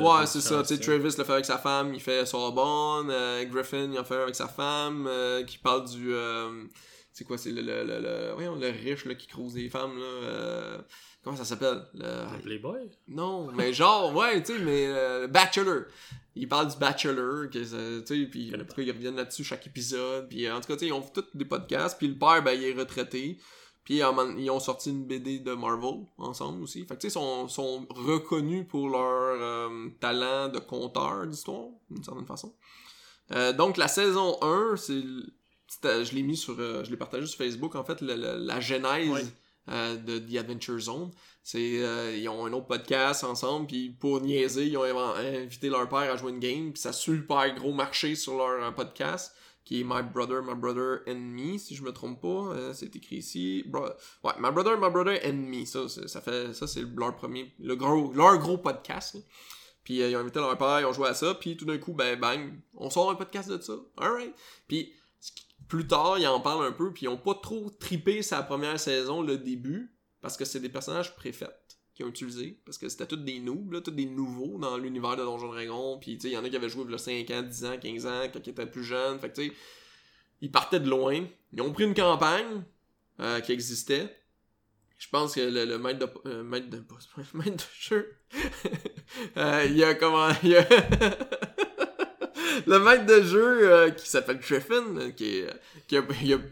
Ouais, c'est ça. Travis le fait avec sa femme, il fait Sorbonne. Euh, Griffin, il en fait avec sa femme, euh, qui parle du. euh, c'est quoi, c'est le, le, le, le, voyons, le riche là, qui crouse des femmes, là. comment ça s'appelle Le- Playboy? Non, mais genre, ouais, tu sais, mais Bachelor. Il parle du Bachelor, tu sais, puis en tout cas, ils reviennent là-dessus chaque épisode. Puis en tout cas, tu sais, ils ont fait tous des podcasts. Puis le père, ben, il est retraité. Puis ils ont sorti une BD de Marvel ensemble aussi. Fait que tu sais, ils sont, sont reconnus pour leur euh, talent de conteur d'histoire, d'une certaine façon. Euh, donc la saison 1, c'est je l'ai mis sur euh, je l'ai partagé sur Facebook en fait le- le- la genèse euh, de The Adventure Zone. C'est euh, ils ont un autre podcast ensemble puis pour niaiser, ils ont inv- invité leur père à jouer une game puis ça a super gros marché sur leur podcast qui est My Brother, My Brother and Me, si je me trompe pas, euh, c'est écrit ici. Bro- ouais, My Brother, My Brother and Me, ça, ça fait, ça c'est leur premier, le gros, leur gros podcast. Puis euh, ils ont invité leur père, ils ont joué à ça, puis tout d'un coup, ben bang, on sort un podcast de ça. Alright. Puis plus tard, ils en parlent un peu, puis ils ont pas trop tripé sa première saison, le début, parce que c'est des personnages préfaits qu'ils ont utilisés, parce que c'était tous des noobs, tous des nouveaux dans l'univers de Donjon Dragon, puis il y en a qui avaient joué il y a 5 ans, 10 ans, 15 ans, quand ils étaient plus jeunes, fait que tu sais, ils partaient de loin. Ils ont pris une campagne euh, qui existait. Je pense que le, maître de euh, maître de [laughs] maître de jeu [laughs] euh, il a comment il a [laughs] [laughs] le maître de jeu euh, qui s'appelle Griffin euh, qui, qui a,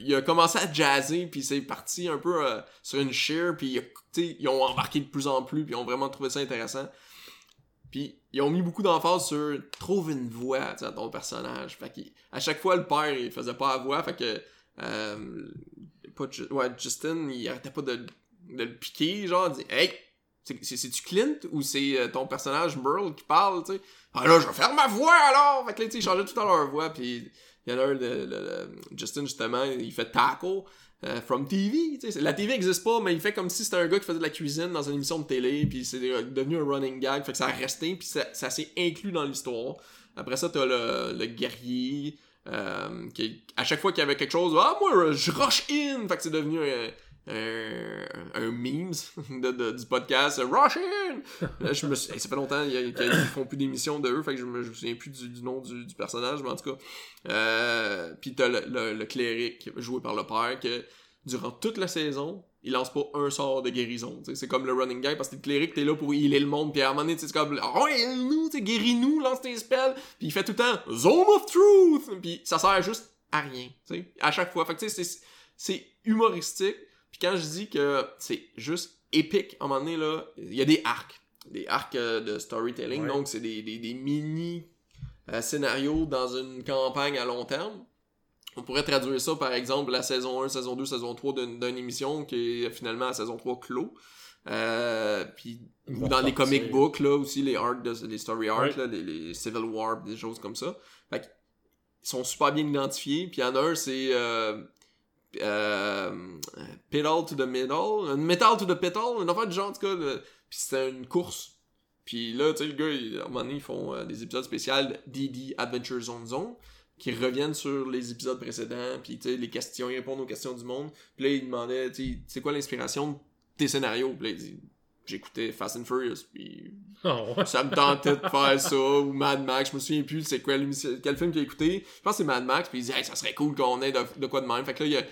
il a, commencé à jazzer puis c'est parti un peu euh, sur une sheer puis ils ont embarqué de plus en plus puis ils ont vraiment trouvé ça intéressant. Puis ils ont mis beaucoup d'emphase sur trouve une voix à ton personnage. Fait qu'à chaque fois le père il faisait pas la voix fait que pas ouais, Justin il arrêtait pas de, de le piquer genre il dit hey c'est- c'est- c'est-tu Clint ou c'est ton personnage Merle qui parle tu sais ah là je vais faire ma voix alors fait que là ils changeaient tout à leur voix puis il y en a un de, le- le- Justin justement il fait tackle euh, from TV, tu sais, la TV existe pas, mais il fait comme si c'était un gars qui faisait de la cuisine dans une émission de télé, puis c'est devenu un running gag, fait que ça a resté, puis ça, ça s'est inclus dans l'histoire. Après ça, t'as le, le guerrier, euh, qui, à chaque fois qu'il y avait quelque chose, ah moi je rush in, fait que c'est devenu un, un, un memes [laughs] du podcast, rush in. Là, je me suis- ça fait longtemps qu'ils font plus d'émissions de eux, fait que je me, je me souviens plus du, nom du, personnage, mais en tout cas. Euh, puis t'as le, le, le cléric joué par le père que durant toute la saison, il lance pas un sort de guérison. C'est comme le running guy, parce que t'es cléric, t'es là pour healer le monde, puis à un moment donné, c'est comme, oh, nous, guéris-nous, lance tes spells, puis il fait tout le temps, Zone of Truth, puis ça sert juste à rien, tu sais, à chaque fois. Fait que c'est humoristique, puis quand je dis que c'est juste épique, à un moment donné, là, il y a des arcs, des arcs euh, de storytelling, Ouais. donc c'est des, des, des mini euh, scénarios dans une campagne à long terme. On pourrait traduire ça, par exemple, la saison 1, saison 2, saison 3 d'une émission qui est finalement la saison 3 clos. Euh, puis ou dans les comic books, là, aussi, les arcs, de, les story arcs, Ouais. là, les, les Civil War, des choses comme ça. Fait ils sont super bien identifiés. Puis il y en a un, c'est euh, euh, Pedal to the Middle, un Metal to the Pedal, une affaire du genre, en tout cas. Puis c'était une course. Puis là, tu sais, le gars, à un moment donné, ils font euh, des épisodes spéciaux DD Adventure Zone Zone qui reviennent sur les épisodes précédents, puis tu sais, les questions, ils répondent aux questions du monde. Puis là, il demandait, tu sais, c'est quoi l'inspiration de tes scénarios? Puis là, j'écoutais Fast and Furious, puis Ah ouais. ça me tentait de faire ça, ou Mad Max, je me souviens plus c'est quoi quel film a écouté. Je pense que c'est Mad Max, puis il dit, hey, ça serait cool qu'on ait de, de quoi de même. Fait que là, il a,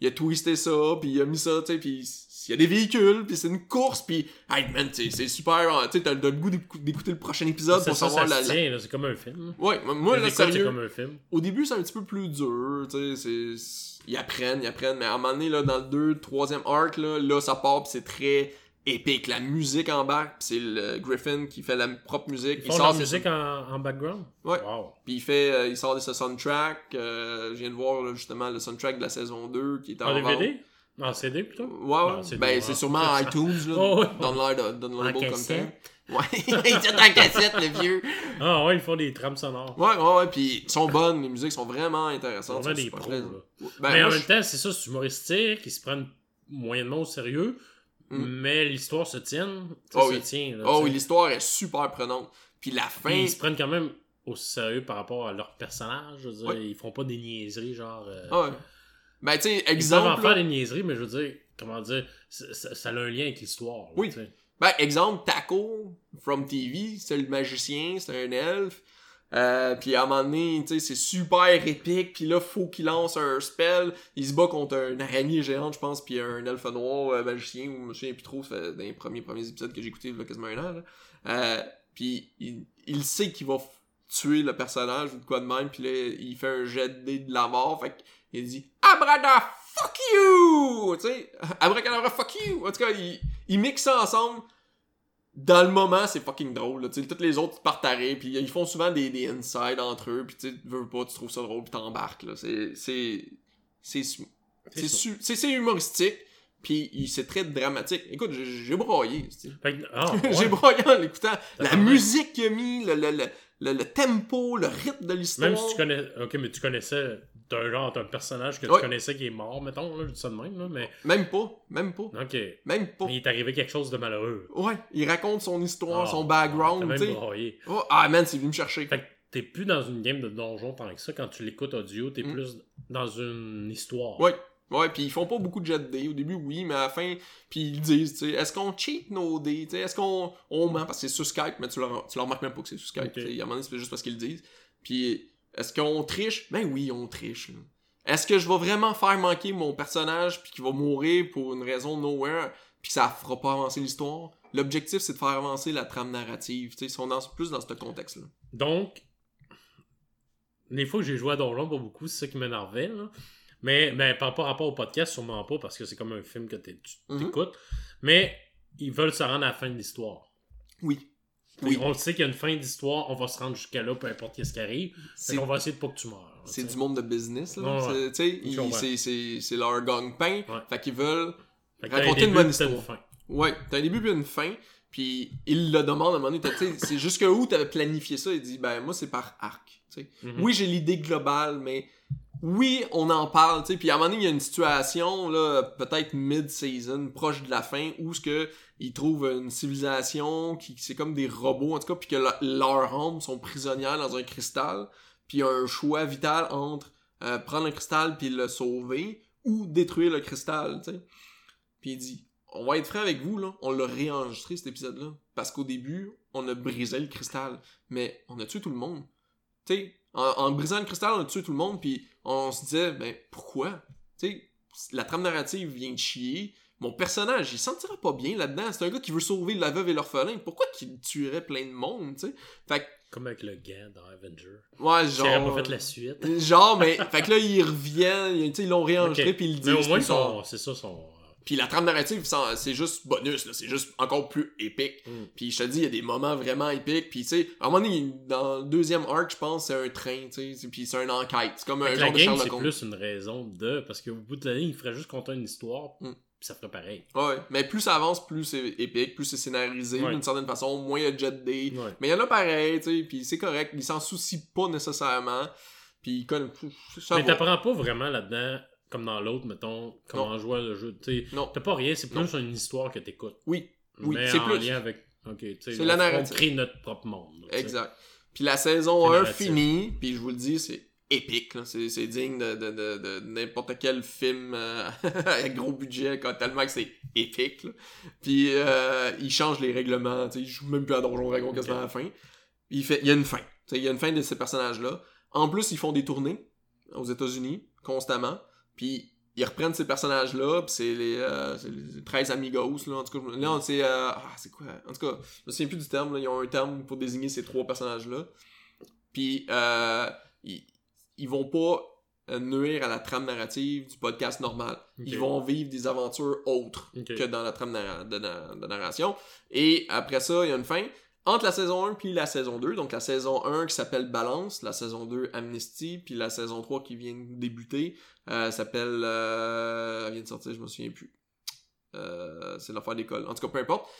il a twisté ça, puis il a mis ça, tu sais, puis il y a des véhicules, puis c'est une course, puis hey man, c'est super, hein, tu sais, t'as le goût d'écou- d'écouter le prochain épisode pour ça, savoir ça la, la- c'est comme un film. Ouais, moi, là, sérieux, comme un film. au début, c'est un petit peu plus dur, tu sais. Ils apprennent, ils apprennent, mais à un moment donné, là, dans le 2, troisième arc, là, là, ça part, pis c'est très épique. La musique embarque, pis c'est le Griffin qui fait la propre musique. Ils font sort la musique en, en background? Ouais. Wow. Puis il fait, euh, il sort de ce soundtrack. euh, je viens de voir, là, justement, le soundtrack de la saison 2 qui est en En vente. DVD? En CD plutôt? Ouais, ouais. Non, ben, c'est sûrement [laughs] iTunes, là. Oh, ouais. Download, downloadable En comme ça. Ouais, [laughs] il est en cassette, le vieux. Ah ouais, ils font des trames sonores. Ouais, ouais, ouais. Puis ils sont bonnes, les musiques sont vraiment intéressantes. Vraiment sont des pros, là. Ben, mais en même temps, c'est ça, c'est humoristique, ils se prennent moyennement au sérieux, Mm. mais l'histoire se tient. Oh Ça oui. se tient. là, Oh oui, l'histoire est super prenante. Puis la fin. Puis ils se prennent quand même au sérieux par rapport à leur personnage. Je veux dire, ils font pas des niaiseries, genre. euh, Ah ouais. Ben, tu sais, Ils peuvent en exemple. faire des niaiseries, mais je veux dire, comment dire, ça, a un lien avec l'histoire. Oui. tu sais. Ben, exemple, Taco from TV, c'est le magicien, c'est un elfe. Euh, puis à un moment donné, tu sais, c'est super épique. Puis là, faut qu'il lance un spell. Il se bat contre une araignée géante, je pense, puis un elfe noir euh, magicien, ou je me souviens plus trop, ça fait dans les premiers, premiers épisodes que j'ai écouté il y a quasiment un an. là. Euh, puis il, il sait qu'il va tuer le personnage ou de quoi de même. Puis là, il fait un jet de dés de la mort. Fait qu'il dit Abrada, fuck you! Tu sais, [laughs] Abracadabra, fuck you! En tout cas, il, il mixe ça ensemble dans le moment, c'est fucking drôle. Là. Toutes les autres partent à rire, puis ils font souvent des, des insides entre eux, puis tu veux pas, tu trouves ça drôle, puis t'embarques. C'est. C'est. Humoristique, puis c'est très dramatique. Écoute, j'ai broyé. ah, [laughs] j'ai broyé en l'écoutant. La musique qu'il a mis, le, le, le, le, le tempo, le rythme de l'histoire. Même si tu connais. Ok, mais tu connaissais d'un genre, d'un personnage que Ouais. tu connaissais qui est mort, mettons, là, je dis ça de même, là, mais. Même pas, même pas, Ok. même pas. Mais il est arrivé quelque chose de malheureux. Ouais, il raconte son histoire, Ah, son background, même tu sais. broyé. Oh, ah man, c'est venu me chercher. Fait que t'es plus dans une game de donjon tant que ça. Quand tu l'écoutes audio, t'es Mm. plus dans une histoire. Ouais. Ouais, puis ils font pas beaucoup de jet de dés. Au début, oui, mais à la fin, puis ils disent, tu sais, est-ce qu'on cheat nos dés? Tu sais, Est-ce qu'on on ment? Parce que c'est sur Skype, mais tu leur, tu leur remarques même pas que c'est sur Skype. Ok. tu sais. Il y a un moment donné, c'est juste parce qu'ils le disent. Puis, est-ce qu'on triche? Ben oui, on triche. là. Est-ce que je vais vraiment faire manquer mon personnage, puis qu'il va mourir pour une raison nowhere, puis que ça fera pas avancer l'histoire? L'objectif, c'est de faire avancer la trame narrative. Tu sais, ils sont dans, plus dans ce contexte-là. Donc, les fois que j'ai joué à Donjon, pas beaucoup, c'est ça qui m'énervait. là. Mais, mais par rapport au podcast, sûrement pas, parce que c'est comme un film que tu Mhm. t'écoutes. Mais ils veulent se rendre à la fin de l'histoire. Oui. Oui. On sait qu'il y a une fin d'histoire, on va se rendre jusqu'à là, peu importe ce qui arrive. C'est On va essayer de pas que tu meurs. C'est du monde de business, là. Ouais. C'est- leur gang-pain. Fait qu'ils veulent Fait raconter une bonne histoire. fin. Ouais, t'as un début puis une fin, puis il le demande à un moment donné, c'est jusque où t'avais planifié ça, il dit, ben moi c'est par arc. Mhm. Oui, j'ai l'idée globale, mais oui, on en parle, tu sais, puis à un moment donné, il y a une situation, là, peut-être mid-season, proche de la fin, où ce que ils trouvent une civilisation qui, c'est comme des robots, en tout cas, puis que le- leurs âmes sont prisonnières dans un cristal, puis il y a un choix vital entre euh, prendre un cristal puis le sauver, ou détruire le cristal, tu sais. Puis il dit, on va être franc avec vous, là, on l'a réenregistré cet épisode-là. Parce qu'au début, on a brisé le cristal, mais on a tué tout le monde. Tu sais, en, en brisant le cristal, on a tué tout le monde, puis on se disait, ben pourquoi? Tu sais, la trame narrative vient de chier, mon personnage, il se sentira pas bien là-dedans. C'est un gars qui veut sauver la veuve et l'orphelin. Pourquoi qu'il tuerait plein de monde, tu sais? Fait que, Comme avec le gant dans Avenger. ouais, Qui genre. pas fait la suite. Genre, mais. fait que là, ils reviennent, ils l'ont réenregistré, Ok. puis ils le disent. Mais au moins, son- c'est ça son. Puis la trame narrative, c'est juste bonus, là. C'est juste encore plus épique. Mm. Puis je te dis, il y a des moments vraiment épiques. Puis tu sais, à un moment donné, dans le deuxième arc, je pense, c'est un train, tu sais. Puis c'est une enquête. C'est comme un genre la de game, c'est plus une raison de. Parce qu'au bout de la ligne, il ferait juste conter une histoire, Mm. puis ça ferait pareil. Ouais, mais plus ça avance, plus c'est épique, plus c'est scénarisé Ouais. d'une certaine façon, moins il y a jet day. Ouais. Mais il y en a pareil, tu sais, puis c'est correct, il s'en soucie pas nécessairement. Puis il connaît. Ça Mais t'apprends pas vraiment là-dedans, comme dans l'autre, mettons, comment jouer le jeu. Tu t'as pas rien, c'est Non. plus une histoire que t'écoutes. Oui, Oui, mais c'est en plus- lien avec. Ok, tu sais, C'est la on- crée notre propre monde. exact. Puis la saison C'est 1 narratif. finie, puis je vous le dis, c'est épique. C'est, c'est digne de, de, de, de n'importe quel film euh, [laughs] avec gros budget, tellement que c'est épique, là. Puis euh, il change les règlements, il joue même plus à Donjon Dragon quasiment à la fin. Il, fait, il y a une fin. Il y a une fin de ces personnages-là. En plus, ils font des tournées aux États-Unis, constamment. Puis ils reprennent ces personnages-là, puis c'est les, euh, c'est les 13 amigos, là, en tout cas. Là, c'est... euh, ah, c'est quoi? En tout cas, je me souviens plus du terme, là. Ils ont un terme pour désigner ces trois personnages-là. Puis, euh, ils, ils vont pas euh, nuire à la trame narrative du podcast normal. Ils vont vivre des aventures autres que dans la trame de, de narration. Et après ça, il y a une fin. Entre la saison 1 puis la saison 2, donc la saison 1 qui s'appelle Balance, la saison 2 Amnesty, puis la saison 3 qui vient de débuter euh, s'appelle... Euh, elle vient de sortir, je me souviens plus. Euh, c'est l'affaire d'école. En tout cas, peu importe.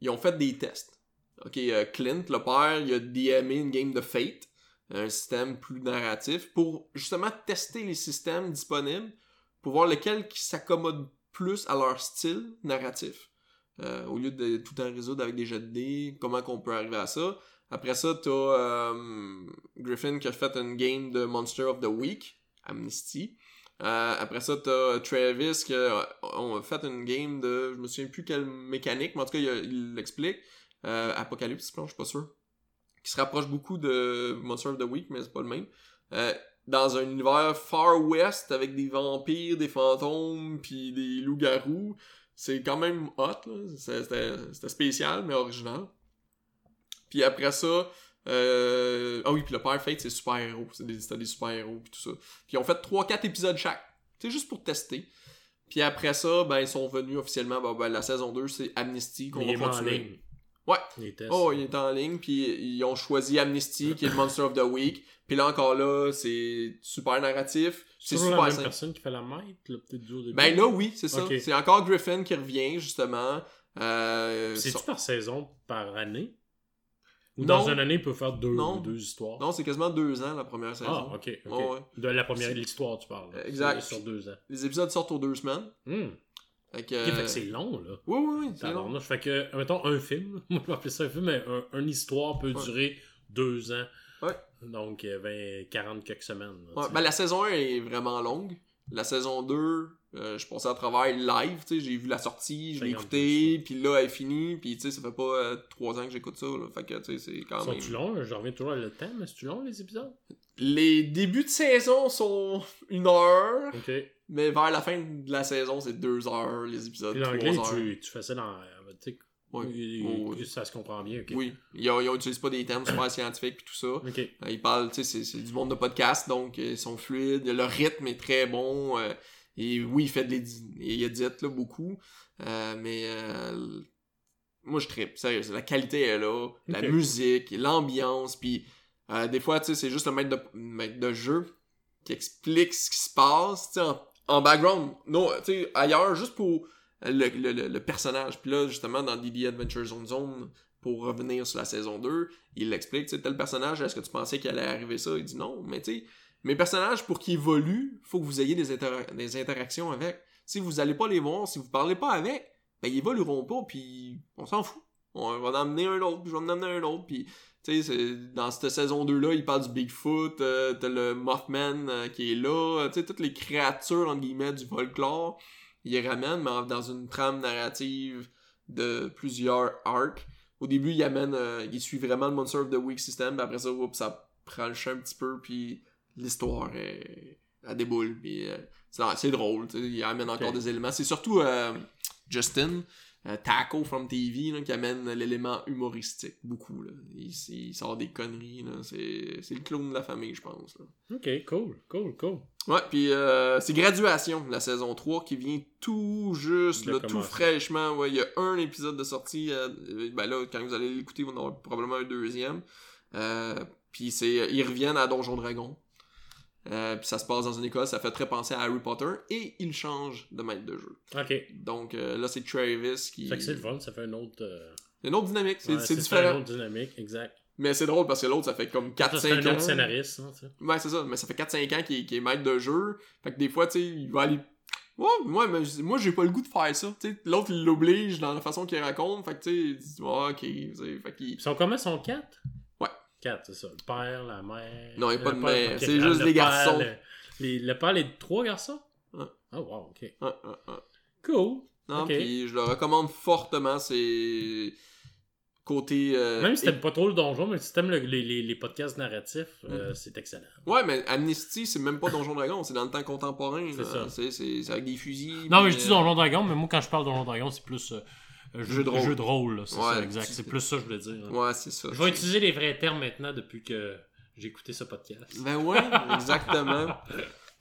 Ils ont fait des tests. Ok, Clint, le père, il a DMé une game de Fate, un système plus narratif, pour justement tester les systèmes disponibles, pour voir lequel qui s'accommode plus à leur style narratif. Euh, au lieu de tout en résoudre avec des jets de dés, comment qu'on peut arriver à ça. Après ça, t'as euh, Griffin qui a fait une game de Monster of the Week, Amnesty. Euh, après ça, t'as Travis qui a, fait une game de. Je me souviens plus quelle mécanique, mais en tout cas, il, l'explique. Apocalypse, je suis pas sûr. Qui se rapproche beaucoup de Monster of the Week, mais c'est pas le même. Dans un univers far west avec des vampires, des fantômes, puis des loups-garous. C'est quand même hot, C'était c'était spécial, mais original. Puis après ça, euh... ah oui, puis le père Fate, c'est super-héros. C'est des, c'était des super-héros, puis tout ça. Puis ils ont fait 3-4 épisodes chaque. C'est juste pour tester. Puis après ça, ben, ils sont venus officiellement. Ben, ben, la saison 2, c'est Amnesty qu'on va continuer. Ouais. Les tests. Oh, il est en ligne, puis ils ont choisi Amnesty, qui est le Monster of the Week. Puis là encore là, c'est super narratif. C'est toujours la super même simple. personne qui fait la maître, là, peut-être du début. Ben là, oui, c'est ça. C'est encore Griffin qui revient, justement. Euh, C'est-tu son- par saison, par année? Ou Non. dans une année, il peut faire deux, Non. deux histoires? Non, c'est quasiment deux ans, la première saison. Ah, ok. ouais. De la première l'histoire, tu parles. Exact. Sur deux ans. Les épisodes sortent aux deux semaines. Hmm. Fait que, Ok, fait que c'est long, là. Oui, oui, oui, c'est long. Tabarnouche. Fait que, mettons, un film, [laughs] moi je vais appeler ça un film, mais un, une histoire peut Ouais. durer deux ans. Ouais. Donc, euh, 20, 40 quelques semaines. là, Ouais, ben, la saison 1 est vraiment longue. La saison 2, euh, je passais à travers live, tu sais, j'ai vu la sortie, je l'ai 50 écouté, puis là, elle est finie, puis tu sais, ça fait pas euh, trois ans que j'écoute ça, là. Fait que, tu sais, c'est quand même... Sont-tu longs? Je reviens toujours à le temps, mais c'est-tu long, les épisodes? Les débuts de saison sont une heure, Ok. Mais vers la fin de la saison, c'est deux heures, les épisodes, l'anglais, heures. tu, tu fais ça dans. Ouais, ouais. il- ça se comprend bien, ok. Oui, ils, ont- ils ont- utilisent pas des termes super scientifiques puis tout ça. Ok. Euh, Ils parlent, tu sais, c'est- du monde de podcast, donc euh, ils sont fluides. Le rythme est très bon. euh, et oui, il fait de l'édit, il édite là, beaucoup. euh, mais euh, moi, je tripe. Sérieux, la qualité est là. La musique, l'ambiance. Puis des fois, tu sais, c'est juste le maître de, maître de jeu qui explique ce qui se passe, tu sais, en, en background. Non, tu sais, ailleurs, juste pour le, le, le- personnage. Puis là, justement, dans DD Adventure Zone Zone, pour revenir sur la saison 2, il l'explique, tu sais, tel personnage, est-ce que tu pensais qu'il allait arriver ça? Il dit non, mais tu sais, mes personnages, pour qu'ils évoluent, faut que vous ayez des, des interactions avec. Si vous allez pas les voir, si vous parlez pas avec, ben ils évolueront pas, puis on s'en fout. On va en amener un autre, puis je vais en amener un autre, puis tu sais, c'est- dans cette saison 2-là, il parle du Bigfoot, euh, t'as le Mothman euh, qui est là, tu sais, toutes les créatures, entre guillemets, du folklore, il les ramène, mais dans une trame narrative de plusieurs arcs. Au début, il amène, euh, il suit vraiment le Monster of the Week system, puis après ça, ça prend le champ un petit peu, puis l'histoire est elle déboule, puis euh, c'est drôle, tu sais, il amène encore des éléments. C'est surtout euh, Justin, euh, Taco from TV, là, qui amène l'élément humoristique, beaucoup, là. Il, il sort des conneries, là. C'est c'est le clown de la famille, je pense, là. Ok, cool, cool, cool. Ouais, puis euh, c'est Graduation, la saison 3, qui vient tout juste, là, tout fraîchement. Ouais, il y a un épisode de sortie. euh, ben là, quand vous allez l'écouter, vous en aurez probablement un deuxième. Puis c'est, ils reviennent à Donjon Dragon. Euh, puis ça se passe dans une école, ça fait très penser à Harry Potter et il change de maître de jeu. OK. Donc euh, là, c'est Travis qui. Ça fait que c'est le fun, ça fait une autre. Euh, une autre dynamique, c'est ouais, différent. une autre dynamique, exact. Mais c'est drôle parce que l'autre, ça fait comme 4-5 ans. C'est un autre scénariste, hein, Ouais, c'est ça, mais ça fait 4-5 ans qu'il est maître de jeu. Fait que des fois, tu sais, il va aller. Ouais, moi, mais moi j'ai pas le goût de faire ça. L'autre, il l'oblige dans la façon qu'il raconte. Fait que tu sais, il dit, ok. Fait Ils sont comment, sont 4 Quatre, c'est ça. Le père, la mère. Non, il y a pas de père, mère, c'est juste le des père, garçons. Le, les- père, les trois garçons? Ah, wow, ok. Cool. Non, puis je le recommande fortement. C'est. Côté. euh, Même si t'aimes pas trop le donjon, mais si t'aimes le- les, les, les podcasts narratifs, euh, c'est excellent. Ouais, mais Amnesty, c'est même pas Donjon Dragon, c'est dans le temps contemporain. C'est ça. C'est avec des fusils. Non, mais je dis euh, Donjon Dragon, mais moi, quand je parle Donjon Dragon, c'est plus Jeu de rôle. Jeu de rôle, c'est Ouais, ça, exact. C'est plus ça que je voulais dire. Ouais, c'est ça. Je vais utiliser les vrais termes maintenant depuis que j'ai écouté ce podcast. Ben ouais, exactement. [laughs]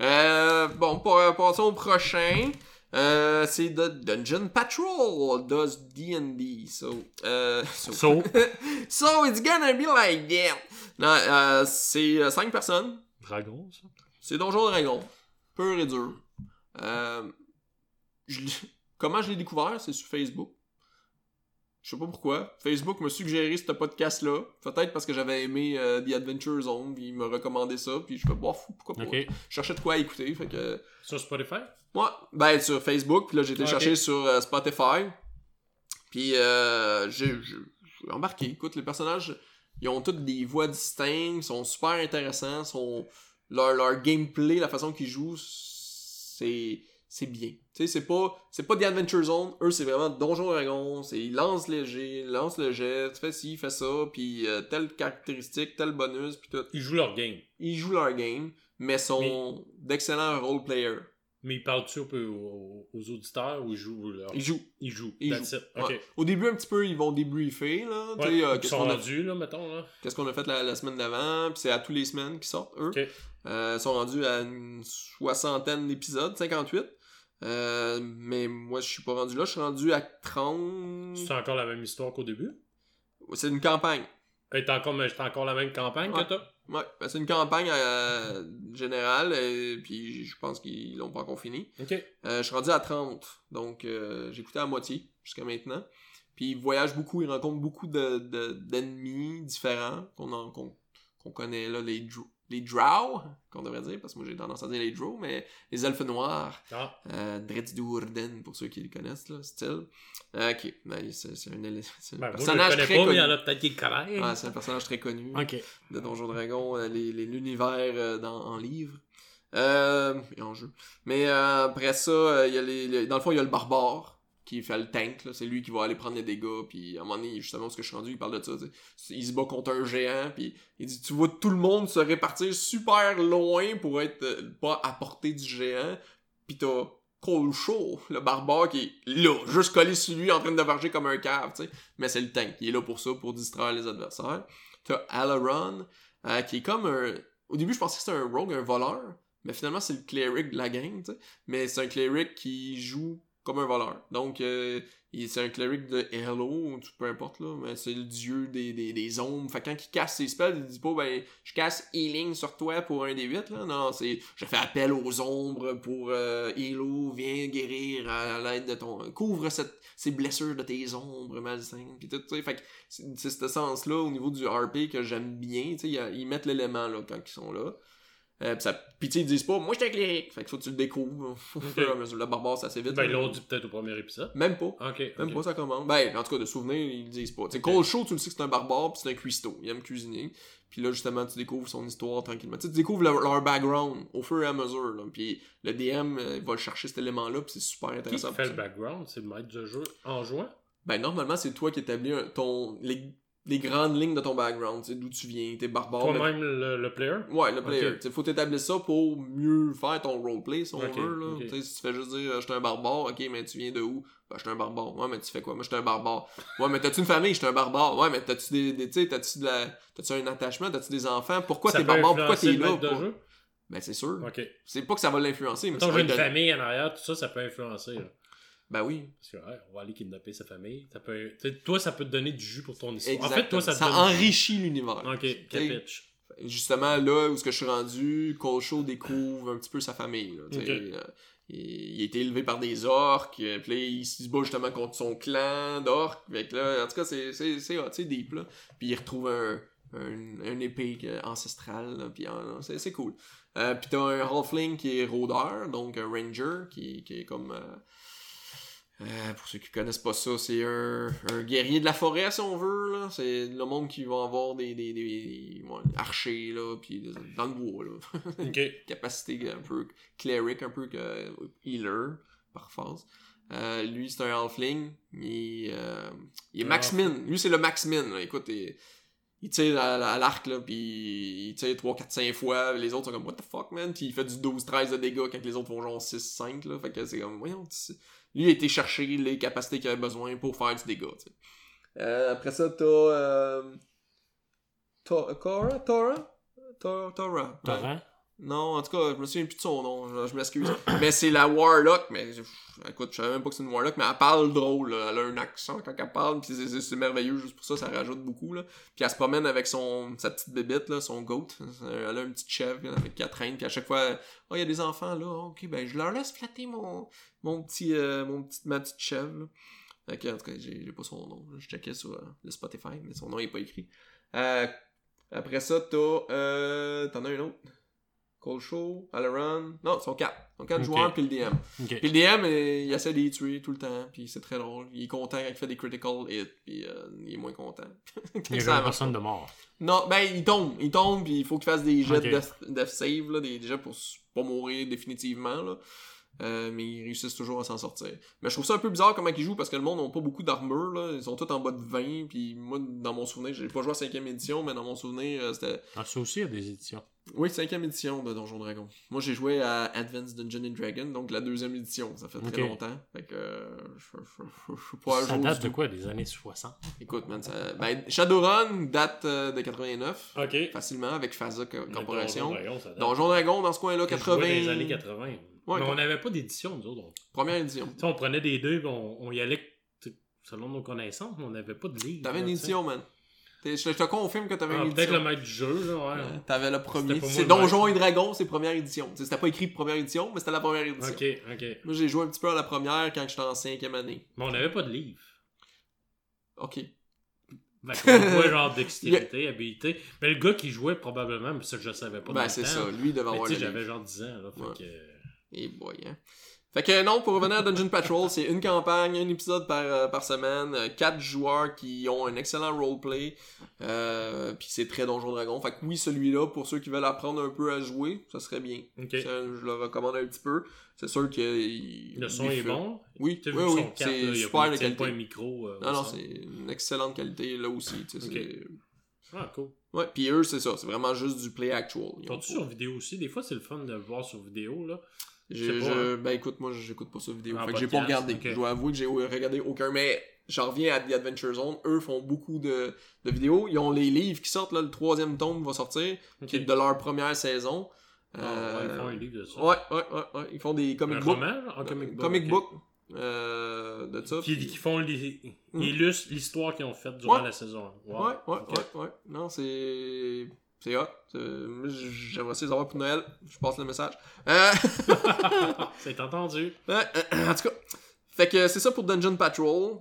Euh, bon, pa- passons au prochain. Euh, c'est The Dungeon Patrol does D&D. So, euh, so, So, [laughs] so it's gonna be like that. Non, euh, c'est 5 personnes. Dragon, ça? C'est Donjon Dragon. Pur et dur. Euh, je comment je l'ai découvert? C'est sur Facebook. Je sais pas pourquoi. Facebook m'a suggéré ce podcast-là. Peut-être parce que j'avais aimé euh, The Adventure Zone, puis il m'a recommandé ça, puis je fais bof, pourquoi pas? Je cherchais de quoi écouter, fait que... Sur Spotify? Moi, ben sur Facebook, puis là j'ai été chercher sur euh, Spotify. Puis euh, j'ai embarqué. Écoute, les personnages, ils ont toutes des voix distinctes, sont super intéressants, sont leur, leur gameplay, la façon qu'ils jouent, c'est c'est bien. Tu sais, c'est pas c'est pas The Adventure Zone, eux c'est vraiment Donjon Dragon, c'est ils lancent léger, ils lancent le jet, tu fais ci, fais ça, puis euh, telle caractéristique, tel bonus, puis tout. Ils jouent leur game. Ils jouent leur game, mais sont d'excellents role players. Mais ils parlent-tu aux, aux- aux auditeurs ou ils jouent leur... Ils jouent. Ils jouent. Ils. Ouais. Ok. Au début, un petit peu, ils vont débriefer, là. Ouais, euh, ils qu'est-ce sont qu'on a, rendus, là, mettons, là. qu'est-ce qu'on a fait la, la semaine d'avant, puis c'est à tous les semaines qu'ils sortent, eux. Euh, ils sont rendus à une soixantaine d'épisodes, 58. Euh, mais moi, je suis pas rendu là, je suis rendu à 30. C'est encore la même histoire qu'au début? C'est une campagne. C'est encore, mais c'est encore la même campagne Ouais. que t'as? Ouais, ben, c'est une campagne euh, générale, et puis je pense qu'ils l'ont pas encore fini. Ok. Euh, je suis rendu à 30, donc j'ai écouté à moitié jusqu'à maintenant. Puis il voyage beaucoup, il rencontre beaucoup de, de- d'ennemis différents qu'on, connaît là, les, les drow, qu'on devrait dire, parce que moi j'ai tendance à dire les drow, mais les elfes noirs, Ah, euh, Dreddourden, pour ceux qui le connaissent, là, style. Euh, ok, ben, c'est, un, éle- c'est un ben, personnage très pas, mais il connu. y en a peut-être qui le connaissent. Ouais, c'est un personnage très connu Ok. de Donjon Dragon, euh, l'univers euh, dans, en livre. Euh, et en jeu. Mais euh, après ça, il y a les, les- dans le fond, il y a le barbare qui fait le tank. C'est lui qui va aller prendre les dégâts. Puis à un moment donné, justement, ce que je suis rendu, il parle de ça. Il se bat contre un géant. Puis il dit Tu vois tout le monde se répartir super loin pour être euh, pas à portée du géant. Puis t'as Cole Shaw, le barbare, qui est là, juste collé sur lui en train de varger comme un cave. tu sais. Mais c'est le tank. Il est là pour ça, pour distraire les adversaires. T'as Alaron, euh, qui est comme un. Au début, je pensais que c'était un rogue, un voleur. Mais finalement, c'est le cleric de la gang. Mais c'est un cleric qui joue comme un voleur. Donc, euh, c'est un cleric de Hello, ou peu importe, là. Mais c'est le dieu des, des, des ombres. Fait que quand il casse ses spells, il dit pas, ben, je casse healing sur toi pour un des 8, là. Non, c'est, je fais appel aux ombres pour euh, Hello, viens guérir à l'aide de ton. Couvre cette, ces blessures de tes ombres malsaines. Pis tout, tu sais. Fait que c'est ce sens-là au niveau du RP que j'aime bien. Tu sais, ils mettent l'élément, là, quand ils sont là. Euh, pis ça, pis ils disent pas, moi j'étais un cleric. Fait que faut que tu le découvres. Au fur et à mesure. Le barbare, c'est assez vite. Ben, ils l'ont dit peut-être au premier épisode. Même pas. Même pas, ça commande. Ben, en tout cas, de souvenir, ils disent pas. Tu sais, Cole Shaw, tu le sais que c'est un barbare, pis c'est un cuistot. Il aime cuisiner. Puis là, justement, tu découvres son histoire tranquillement. Tu découvres leur, leur background au fur et à mesure. Là. Puis le DM euh, va chercher cet élément-là, puis c'est super Qui intéressant. fait pour le ça. background? C'est le maître de jeu en jouant? Ben, normalement, c'est toi qui établis un- ton. Les des grandes lignes de ton background, d'où tu viens, t'es barbare. Toi-même, le, le player? Ouais, le player. Ok. Il faut t'établir ça pour mieux faire ton roleplay, si on veut. Là. Si tu fais juste dire, euh, je suis un barbare, ok, mais tu viens de où? Ben, je suis un barbare. Ouais, mais tu fais quoi? Moi, je suis un barbare. Ouais, mais t'as-tu une famille? Je suis un barbare. Ouais, mais t'as-tu des, des t'as-tu de la, t'as-tu un attachement? T'as-tu des enfants? Pourquoi t'es barbare? Pourquoi t'es là? Pour-. Ben, c'est sûr. C'est pas que ça va l'influencer, mais va j'ai une famille en arrière, tout ça, ça peut influencer. là. Ben oui. Parce que, ouais, on va aller kidnapper sa famille. Ça peut... Toi, ça peut te donner du jus pour ton histoire. Exactement. En fait, toi, ça te ça donne. enrichit l'univers. Ok, capitch. justement là où ce que je suis rendu, Cole Show découvre un petit peu sa famille. Là. Euh, il, il a été élevé par des orques, euh, puis là, il se bat justement contre son clan d'orques. Là, en tout cas, c'est c'est c'est deep là. Puis il retrouve un un, un épée ancestrale, là, puis c'est c'est cool. Euh, puis t'as un halfling qui est rôdeur, donc un ranger qui, qui est comme euh, euh, pour ceux qui connaissent pas ça, c'est un, un guerrier de la forêt, si on veut. là. C'est le monde qui va avoir des, des, des, des- archers, là, puis des- dans le bois. Là. [laughs] Capacité un peu cleric, un peu que healer, par phase. Euh, lui, c'est un halfling. Il, euh, il est max min. Lui, c'est le max min. là. Écoute, il, il tire à, à l'arc, là, puis il tire 3, 4, 5 fois. Les autres sont comme, what the fuck, man? Puis il fait du 12, 13 de dégâts quand les autres font genre 6, 5, là. Fait que c'est comme, voyons, tu- lui a été chercher les capacités qu'il avait besoin pour faire du dégât. Euh, après ça, t'as. Euh... Ta- Cora? Tora? Ta- Tora. Non, en tout cas, je me souviens plus de son nom, je, m'excuse. [coughs] mais c'est la Warlock, mais écoute, je savais même pas que c'est une Warlock, mais elle parle drôle, elle a un accent quand elle parle, puis c'est- merveilleux, juste pour ça, ça rajoute beaucoup. Là. Puis elle se promène avec son sa petite bébête, là, son goat. Elle a une petite chèvre avec quatre traîne, puis à chaque fois, oh, il y a des enfants là, ok, ben je leur laisse flatter mon, mon petit, euh, mon petit, ma petite chèvre. Fait que, en tout cas, j'ai pas son nom, je checkais sur euh, le Spotify, mais son nom est pas écrit. Euh, après ça, t'as. Euh, T'en as un autre. Cole Show, Alaran. Non, ils sont quatre. Ils sont quatre joueurs, puis le DM. Puis le DM, il essaie de les tuer tout le temps, puis c'est très drôle. Il est content quand il fait des critical hits, puis euh, il est moins content. [laughs] Il y a jamais personne de mort. Non, ben il tombe. Il tombe, puis il faut qu'il fasse des jets de death, death save, là, des jets pour pas mourir définitivement. Là. Euh, mais ils réussissent toujours à s'en sortir. Mais je trouve ça un peu bizarre comment ils jouent parce que le monde n'a pas beaucoup d'armure. là. Ils sont tous en bas de 20. Puis moi, dans mon souvenir, j'ai pas joué à 5ème édition, mais dans mon souvenir, euh, c'était. Ah, ça aussi, il y a des éditions. Oui, 5ème édition de Donjon Dragon. Moi, j'ai joué à Advanced Dungeon and Dragon, donc la deuxième édition. Ça fait très longtemps. Fait que. euh, je je- je- je suis pas à Ça date de tout. quoi Des années 60 Écoute, man, ça... ben, Shadowrun date euh, de 89, Ok. facilement, avec Mais Corporation. Donjon Dragon. Donjon Dragon, dans ce coin-là, Je jouais 80. dans les années 80. Ouais, mais on n'avait pas d'édition, nous autres. Première édition. on prenait des deux, on, on y allait selon nos connaissances, mais on n'avait pas de livre. T'avais une édition, man. Je je te confirme que t'avais Ah, une Peut-être édition. le maître du jeu, là, ouais. Euh, T'avais le premier. C'est le Donjon et maître. Dragon, c'est première édition. C'était pas écrit première édition, mais c'était la première édition. Ok, ok. Moi, j'ai joué un petit peu à la première quand j'étais en cinquième année. Mais on n'avait pas de livre. Ok. [laughs] Jouait genre dextérité, habilité. Mais le gars qui jouait probablement, mais ça je savais pas. Ben, le c'est ça. Lui, devait avoir tu le sais, j'avais genre 10 ans, là. Fait Ouais. que. Et boy, hein. Fait que non, pour revenir à Dungeon Patrol, c'est une campagne, un épisode par, euh, par semaine, euh, quatre joueurs qui ont un excellent roleplay, euh, puis c'est très Donjon Dragon. Fait que oui, celui-là, pour ceux qui veulent apprendre un peu à jouer, ça serait bien. Ça, je le recommande un petit peu. C'est sûr que... il- Le son est fait- bon. Oui, oui, oui, c'est super de qualité. pas un micro. euh, Non, non, c'est une excellente qualité là aussi. Ah, cool. Ouais, puis eux, c'est ça, c'est vraiment juste du play actual. Ils ont sur vidéo aussi? Des fois, c'est le fun de le voir sur vidéo, là. Je, je- Ben écoute, moi j'écoute pas ça vidéo. En fait que j'ai pas regardé. Je dois avouer que j'ai regardé aucun. Mais j'en reviens à The Adventure Zone. Eux font beaucoup de, de vidéos. Ils ont les livres qui sortent, là, le troisième tome va sortir, qui est de leur première saison. Ah, ouais, Euh, ils font un livre de ça. ouais, ouais, ouais, ouais. Ils font des comic books. Un comic book. Comic ok. book, euh, de ça. Qui, qui font les, Hmm. ils illustrent l'histoire qu'ils ont faite durant Ouais. la saison. Wow. Ouais, ouais, ouais. Non, c'est. C'est hot. Moi, J'aimerais ça les avoir pour Noël. Je passe le message. Euh... [laughs] C'est entendu. Euh, en tout cas, fait que c'est ça pour Dungeon Patrol.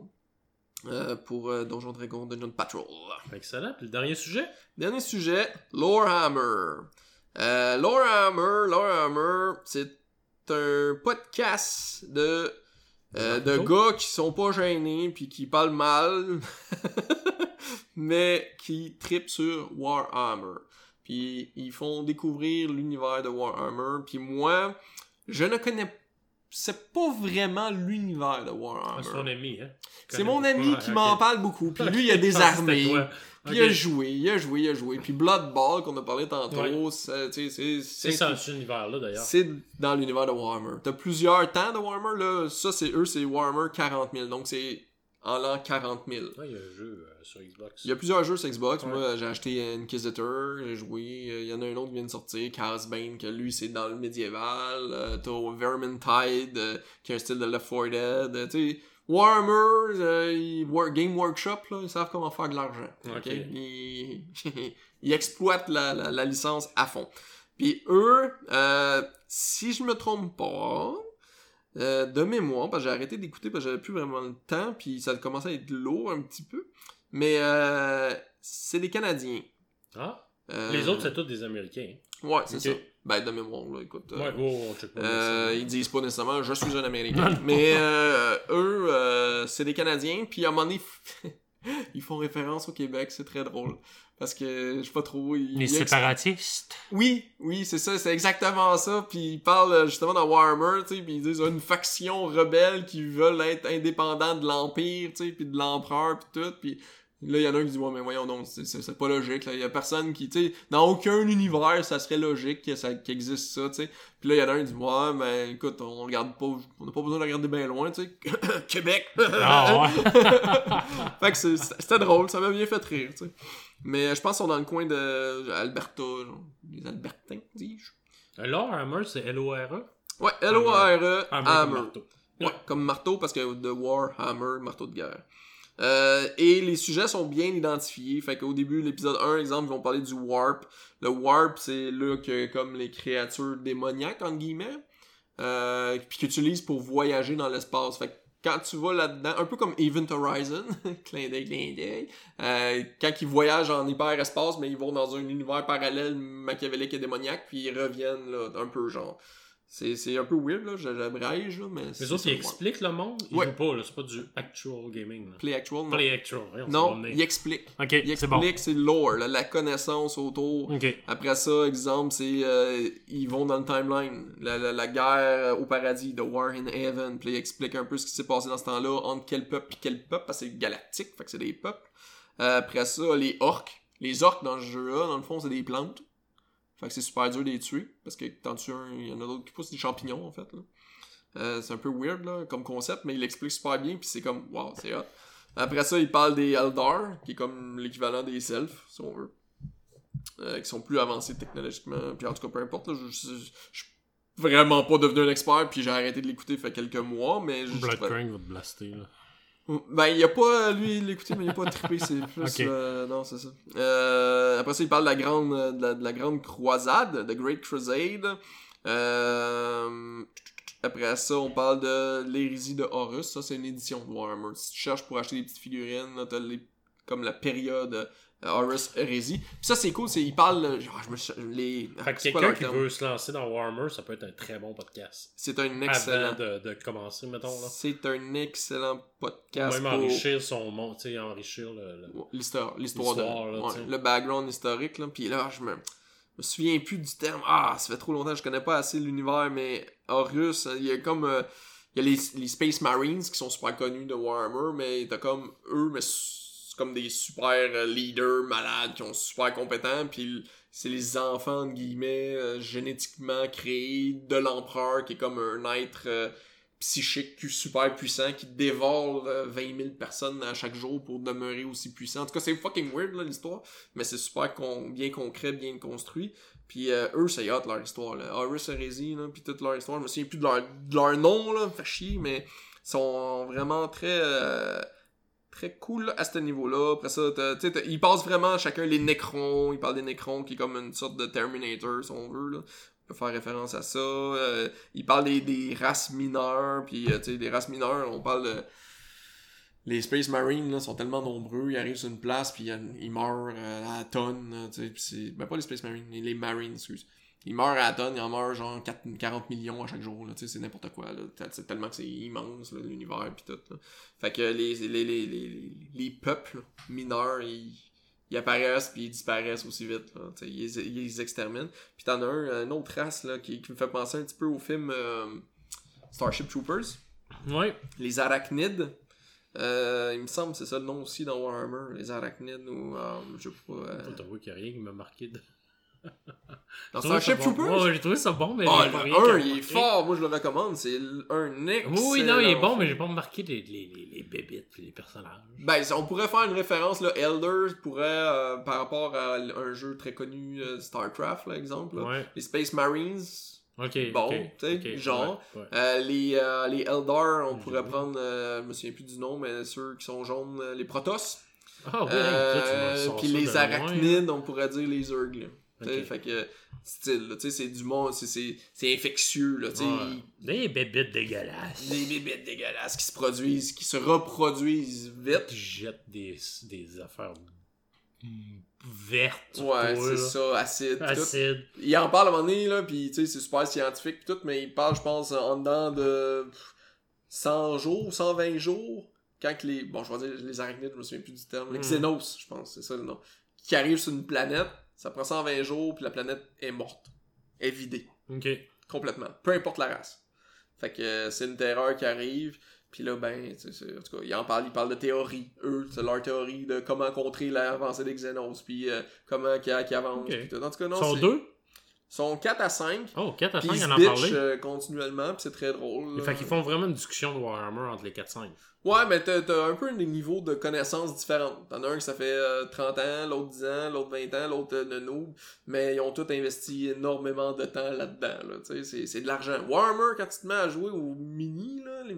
Euh, pour euh, Donjon Dragon Dungeon Patrol. Excellent. Puis le dernier sujet? Dernier sujet, Lorehammer. Euh, Lorehammer, Lorehammer, c'est un podcast de euh, de gars qui sont pas gênés puis qui parlent mal, [laughs] mais qui tripent sur Warhammer. Puis ils font découvrir l'univers de Warhammer. Puis moi, je ne connais c'est pas vraiment l'univers de Ah, Warhammer. C'est ton ami, hein? C'est mon ami Ouais, qui m'en parle beaucoup. Puis lui, il a des c'était armées. Puis il a joué, il a joué, il a joué. Puis Blood Ball, qu'on a parlé tantôt, Ouais. c'est, ça, cet univers-là, d'ailleurs. c'est dans l'univers de Warhammer. T'as plusieurs temps de Warhammer, là. Ça, c'est eux, c'est Warhammer 40 000. Donc, c'est en l'an 40 000. Ouais, il y a un jeu euh, sur Xbox. Il y a plusieurs jeux sur Xbox. Ouais. Moi, j'ai acheté Inquisitor, j'ai joué. Euh, Il y en a un autre qui vient de sortir, Bane, que lui, c'est dans le médiéval. Euh, T'as Vermintide, euh, qui a un style de Left 4 Dead. Euh, tu Warhammer, euh, Game Workshop, là, ils savent comment faire de l'argent. Ils... [laughs] ils exploitent la, la, la licence à fond. Puis eux, si je me trompe pas, euh, de mémoire, parce que j'ai arrêté d'écouter parce que j'avais plus vraiment le temps, puis ça commençait à être lourd un petit peu. Mais euh, c'est des Canadiens. Ah, Euh, les autres, c'est tous des Américains. Ouais, c'est ça. Ben, de mémoire, là, écoute. euh, Ouais, oh, on check pas. euh, ils disent pas nécessairement je suis un américain mais euh, eux euh, c'est des canadiens puis à un moment donné [laughs] [laughs] ils font référence au Québec c'est très drôle parce que je sais pas trop ils, Les ils séparatistes. oui oui c'est ça c'est exactement ça puis ils parlent euh, justement dans Warhammer tu sais puis ils disent une faction rebelle qui veulent être indépendants de l'empire tu sais puis de l'empereur puis tout puis Là, il y en a un qui dit, ouais, mais voyons donc, c'est- pas logique. Il y a personne qui, tu sais, dans aucun univers, ça serait logique qu'il existe ça, tu sais. Puis là, il y en a un qui dit, ouais, mais écoute, on regarde pas, on n'a pas besoin de regarder bien loin, tu sais. [coughs] Québec! Ah ouais. [laughs] fait que c'est- c'était drôle, ça m'a bien fait rire, tu sais. Mais je pense qu'ils sont dans le coin de Alberta, genre. Les Albertains, dis-je. Hammer, c'est L-O-R-E. Ouais, L-O-R-E, Hammer, comme Hammer. marteau. Ouais, comme marteau parce que de War, Hammer, marteau de guerre. Euh, et les sujets sont bien identifiés. Fait qu'au début, l'épisode 1, exemple, ils vont parler du Warp. Le Warp, c'est là que comme les créatures démoniaques, entre guillemets, euh, puis qu'ils utilisent pour voyager dans l'espace. Fait que quand tu vas là-dedans, un peu comme Event Horizon, [laughs] clin d'œil, clin d'œil, euh, quand ils voyagent en hyperespace, mais ils vont dans un univers parallèle machiavélique et démoniaque, puis ils reviennent là, un peu genre. C'est c'est un peu weird, là, j'abrège, là, mais... Les autres, ça, ils ouais. expliquent le monde. Ils Ouais. jouent pas, là. C'est pas du actual gaming, là. Play Actual, non. Play actual. c'est Non, bon nez. il explique. Ok, Il c'est bon. explique, c'est le lore, là, la connaissance autour. Après ça, exemple, c'est euh, ils vont dans le timeline, la, la, la guerre au paradis, The War in Heaven, puis il explique un peu ce qui s'est passé dans ce temps-là, entre quel peuple et quel peuple, parce que c'est galactique, fait que c'est des peuples. Euh, après ça, les orques. Les orques dans ce jeu-là, dans le fond, c'est des plantes. Fait que c'est super dur de les tuer, parce que quand tu un, il y en a d'autres qui poussent des champignons, en fait. là. Euh, c'est un peu weird, là, comme concept, mais il l'explique super bien, puis c'est comme, wow, c'est hot. Après ça, il parle des Eldar, qui est comme l'équivalent des Selfs, si on veut. Euh, qui sont plus avancés technologiquement. Puis en tout cas, peu importe, là, je, je, vraiment pas devenu un expert, puis j'ai arrêté de l'écouter fait quelques mois, mais... va te blaster, là. Ben, il a pas, lui, l'écouter, mais il a pas trippé, c'est [laughs] plus... Euh, non, c'est ça. Euh, après ça, il parle de la grande, euh, de la, de la grande croisade, The Great Crusade. Euh, après ça, on parle de l'hérésie de Horus. Ça, c'est une édition de Warhammer. Si tu cherches pour acheter des petites figurines, t'as les, comme la période Horus hérésie. Puis ça, c'est cool, c'est, il parle, euh, genre, je me les... Fait que quelqu'un qui terme? veut se lancer dans Warhammer, ça peut être un très bon podcast. C'est un excellent... Avant de, de commencer, mettons, là. C'est un excellent podcast même pour- enrichir son monde, tu sais, enrichir le... le- l'histoire l'histoire de là, ouais, le background historique là puis là je me me souviens plus du terme ah ça fait trop longtemps je connais pas assez l'univers mais Horus il y a comme euh, il y a les, les Space Marines qui sont super connus de Warhammer mais t'as comme eux mais comme des super euh, leaders malades qui sont super compétents puis c'est les enfants entre guillemets euh, génétiquement créés de l'empereur qui est comme un être euh, psychique super puissant qui dévore euh, 20 000 personnes à chaque jour pour demeurer aussi puissant. En tout cas, c'est fucking weird l'histoire, mais c'est super bien concret, bien construit. Puis eux, c'est hot leur histoire. Là. Horus Heresy, là, puis toute leur histoire. Je me souviens plus de leur, de leur nom, là, fait chier, mais sont vraiment très. Euh, très cool à ce niveau-là. Après ça, tu sais, ils passent vraiment chacun les Necrons. Ils parlent des Necrons qui est comme une sorte de Terminator, si on veut. Là. On peut faire référence à ça. Euh, ils parlent des, des races mineures. Puis, euh, tu sais, des races mineures, on parle de. Les Space Marines là, sont tellement nombreux, ils arrivent sur une place, puis ils ils meurent euh, à la tonne. tu sais, Ben, pas les Space Marines, les Marines, excuse. Ils meurent à la tonne, ils en meurent genre 4 40 millions à chaque jour, là, tu sais, c'est n'importe quoi, là. C'est tellement que c'est immense, là, l'univers, puis tout, là. Fait que les, les, les, les, les, les peuples mineurs, ils, ils apparaissent, puis ils disparaissent aussi vite, là, tu sais, ils, les- ils les exterminent. Puis t'en as un, une autre race, là, qui, qui me fait penser un petit peu au film euh, Starship Troopers Ouais. les arachnides. Euh, il me semble que c'est ça le nom aussi dans Warhammer, les arachnides ou euh, je sais pas. euh, qu'il n'y a rien qui m'a marqué. De... [laughs] Dans bon. Troopers? J'ai trouvé ça bon, mais Ah, j'ai pas le rien qui 1, m'a il est fort, moi je le recommande, c'est un excellent. Oui, non, il est bon, mais j'ai pas marqué les, les, les, les bébites et les personnages. Ben, on pourrait faire une référence, là, Elders pourrait, euh, par rapport à un jeu très connu, euh, StarCraft, là, exemple, là. Ouais. les Space Marines. Bon, tu sais, genre. ouais, ouais. Euh, les, euh, les Eldar, on pourrait prendre, euh, je me souviens plus du nom, mais ceux qui sont jaunes, les Protoss. Ah oui, puis les loin. arachnides, on pourrait dire les Zerg. Là. Tu sais, Ok. Fait que, style, là, tu sais, c'est du monde, c'est- c'est c'est infectieux, là, tu sais. Ouais. Des bébites dégueulasses. Des bébêtes dégueulasses qui se produisent, qui se reproduisent vite. Qui jettent des, des affaires vertes. Ouais, c'est ça, acide. tout. Acide. Il en parle à un moment donné, là, pis tu sais, c'est super scientifique pis tout, mais il parle, je pense, en dedans de pff, 100 jours, 120 jours, quand que les, bon, je vais dire les arachnides, je me souviens plus du terme, les Mm. Xenos, je pense, c'est ça le nom, qui arrivent sur une planète, ça prend 120 jours, puis la planète est morte, est vidée, Ok. complètement, peu importe la race. Fait que euh, c'est une terreur qui arrive, puis là, ben, tu sais, en tout cas, ils en parlent, ils parlent de théorie, eux, c'est leur théorie de comment contrer l'avancée des Xenos, puis euh, comment Ok. pis tout. En tout cas, non, Ils sont deux? Sont 4 à 5. Oh, 4 à Puis 5, ils en bitchent parlait. euh, continuellement, puis c'est très drôle. là. Fait qu'ils font vraiment une discussion de Warhammer entre les 4-5. Ouais, mais t'as un peu des niveaux de connaissances différents. T'en as un qui ça fait euh, 30 ans, l'autre 10 ans, l'autre 20 ans, l'autre euh, de noob, mais ils ont tous investi énormément de temps là-dedans. Là, Tu sais, c'est c'est de l'argent. Warhammer, quand tu te mets à jouer au mini, là, les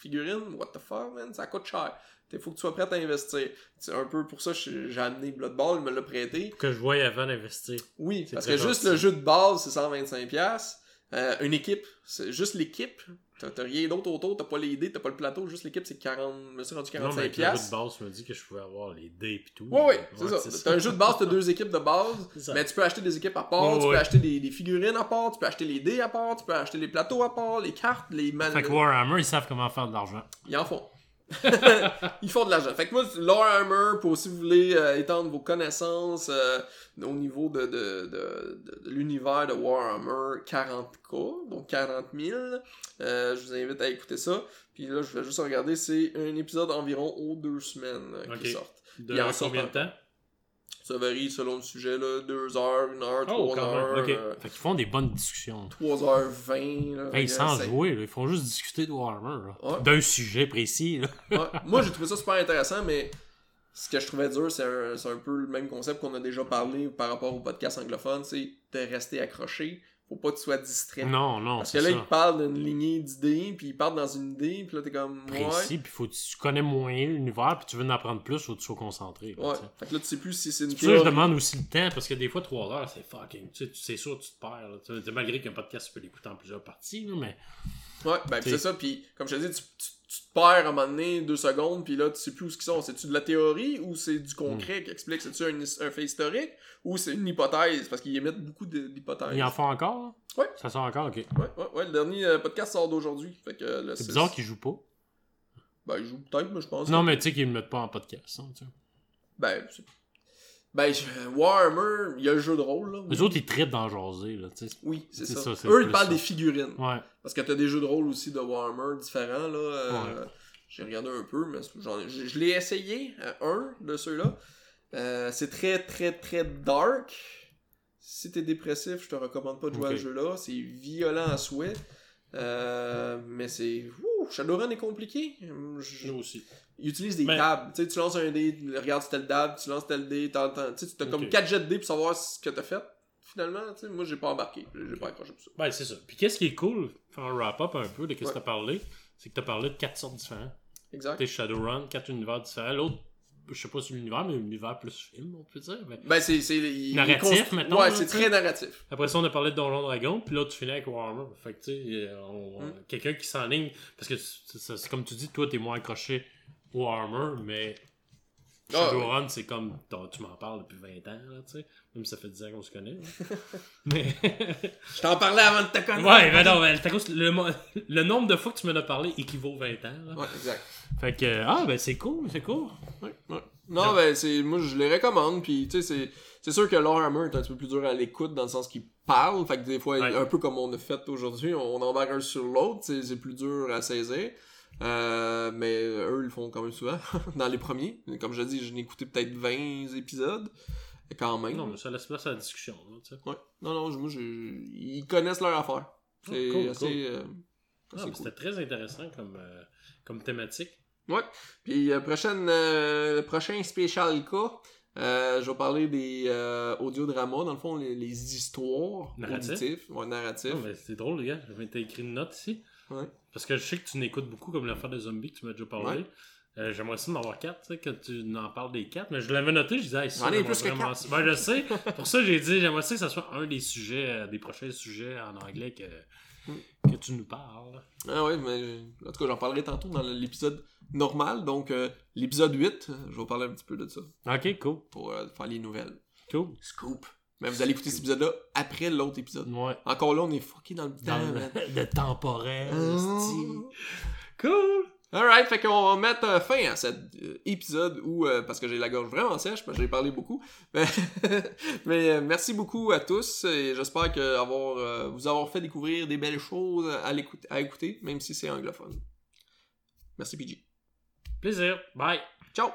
figurines, what the fuck, man, ça coûte cher. Il faut que tu sois prêt à investir. C'est un peu pour ça que j'ai amené Blood Bowl, il me l'a prêté. Que je voyais avant d'investir. Oui, parce que juste le jeu de base, c'est 125$. Euh, une équipe, c'est juste l'équipe. T'as rien d'autre autour, t'as pas les dés, t'as pas le plateau, juste l'équipe, c'est 40. Je me suis rendu Non, mais avec le jeu 45$. de base, tu me dis que je pouvais avoir les dés et tout. Ouais, ouais, c'est ça. T'as un jeu de base, t'as deux équipes de base, mais tu peux acheter des équipes à part, tu ouais. peux acheter des, des figurines à part, tu peux acheter les dés à part, tu peux acheter les plateaux à part, les cartes, les man... Fait que Warhammer, ils savent comment faire de l'argent. Ils en font. [laughs] Ils font de l'argent. Fait que moi, Warhammer, pour si vous voulez euh, étendre vos connaissances euh, au niveau de, de, de, l'univers de Warhammer 40k, donc 40 000, euh, je vous invite à écouter ça. Puis là, je vais juste regarder, c'est un épisode environ aux deux semaines qui sortent. De Il en sort combien de temps? Ça varie selon le sujet, là, 2 heures, 1 heure, 3 Oh, heures, euh, Fait qu'ils font des bonnes discussions. 3 heures 20. Là, Hey, sans C'est- jouer, là, ils font juste discuter de Warhammer. Ouais. D'un sujet précis. Là. Ouais. Moi, j'ai trouvé ça super intéressant, mais ce que je trouvais dur, c'est un, c'est un peu le même concept qu'on a déjà parlé par rapport au podcast anglophone, c'est de rester accroché. Faut pas que tu sois distrait. Non, non, Parce que là, ça. ils parlent d'une lignée d'idées, puis ils partent dans une idée, puis là, t'es comme, ouais. Précis, puis faut que tu connais moyen l'univers, puis tu veux en apprendre plus, faut que tu sois concentré. là, Ouais. Fait que là, tu sais plus si c'est une C'est je demande aussi le temps, parce que des fois, 3 heures, c'est fucking. Tu sais, c'est sûr, tu te perds. là. Malgré qu'un podcast, tu peux l'écouter en plusieurs parties, là, mais. Ouais, ben c'est ça, puis comme je te dis, tu, tu, tu te perds à un moment donné, deux secondes, puis là, tu sais plus où ce qu'ils sont. C'est-tu de la théorie ou c'est du concret qui explique? C'est-tu un, un fait historique ou c'est une hypothèse? Parce qu'ils émettent beaucoup d'hypothèses. Ils en font encore, là? Ouais. Ça sort encore, ok. Ouais, ouais, ouais, le dernier euh, podcast sort d'aujourd'hui. Là, C'est bizarre qu'ils jouent pas. Ben, ils jouent peut-être, mais je pense. Non, que- mais tu sais qu'ils le mettent pas en podcast. hein, tu sais. Ben, ben, Warhammer, il y a le jeu de rôle, là. Oui, Les autres, ils traitent dans jaser, là, tu sais. Oui, c'est ça. Eux, ils parlent ça. des figurines. Ouais. Parce que t'as des jeux de rôle aussi de Warhammer différents, là. euh, Ouais. J'ai regardé un peu, mais je, je l'ai essayé, euh, un de ceux-là. Euh, c'est très, très, très dark. Si t'es dépressif, je te recommande pas de jouer à ce jeu-là. C'est violent à souhait. Euh, mais c'est... Shadowrun est compliqué. Je- Nous aussi. Il utilise des tables. Tu sais, tu lances un dé, regarde tel dab, tu lances tel dé, t'entends. Tu sais, as comme Ok. 4 jets de dés pour savoir ce que t'as fait. Finalement, tu sais, moi j'ai pas embarqué. J'ai pas accroché pour ça. Ben, c'est ça. Puis qu'est-ce qui est cool, faire un wrap-up un peu de ce que Ouais. t'as parlé, c'est que t'as parlé de quatre sortes différentes. Exact. T'es Shadowrun, quatre univers différents. L'autre, je sais pas si l'univers, mais l'univers plus film, on peut dire. Mais... Ben, c'est. c'est Narratif, mettons, Ouais, c'est très narratif. Après ça, on a parlé de Donjon Dragon, puis là, tu finis avec Warhammer. Fait que, tu sais, euh, Mm. quelqu'un qui s'enligne. Parce que c'est comme tu dis, toi, t'es moins accroché au Warhammer, mais Ah, Shadowrun, c'est comme. Tu m'en parles depuis 20 ans, là, tu sais. Même si ça fait 10 ans qu'on se connaît. là. [laughs] mais. [laughs] Je t'en parlais avant de te connaître. ouais, ben non, ben, le, mo- le nombre de fois que tu m'en as parlé équivaut 20 ans, là. Ouais, exact. Fait que, ah, ben c'est cool, c'est cool. Ouais, ouais. Non, ben, c'est. Moi, je les recommande, puis tu sais, c'est. C'est sûr que Warhammer est un petit peu plus dur à l'écoute dans le sens qu'il parle, fait que des fois, Ouais. un peu comme on a fait aujourd'hui, on embarque un sur l'autre, c'est c'est plus dur à saisir. Euh, mais eux, ils le font quand même souvent, [laughs] dans les premiers. Comme je dis, je n'ai écouté peut-être 20 épisodes, quand même. Non, mais ça laisse place à la discussion. Là. Ouais. Non, non, moi, ils connaissent leur affaire. C'est Ah, cool, assez... cool. euh, Ah, cool. C'était très intéressant comme, euh, comme thématique. Ouais. Puis euh, prochaine, euh, le prochain spécial cas, je vais parler des audiodramas, dans le fond, les, les histoires auditives, ouais, mais c'est drôle, les gars. Été écrit une note ici. Ouais. Parce que je sais que tu n'écoutes beaucoup comme l'affaire des zombies que tu m'as déjà parlé. Ouais. Euh, j'aimerais aussi en avoir quatre, tu sais, que tu en parles des quatre. Mais je l'avais noté, je disais, hey, ça, plus que. Ben, je sais. Pour ça, j'ai dit, j'aimerais ça que ça soit un des sujets, euh, des prochains sujets en anglais que, Mm. que tu nous parles. Ah ouais, mais en tout cas, j'en parlerai tantôt dans l'épisode normal. Donc, euh, l'épisode 8, euh, je vais parler un petit peu de ça Ok, cool. pour euh, faire les nouvelles. Cool. Scoop. Mais vous allez écouter cet épisode-là après l'autre épisode. Ouais. Encore là, on est fucké dans le temps. Dans le, le [laughs] temporel. Ah. Cool. Alright, fait qu'on va mettre euh, fin à cet euh, épisode où, euh, parce que j'ai la gorge vraiment sèche, parce que j'ai parlé beaucoup. Mais, [laughs] mais, euh, merci beaucoup à tous et j'espère que avoir, euh, vous avoir fait découvrir des belles choses à écouter, même si c'est anglophone. Merci PG. Plaisir. Bye. Ciao!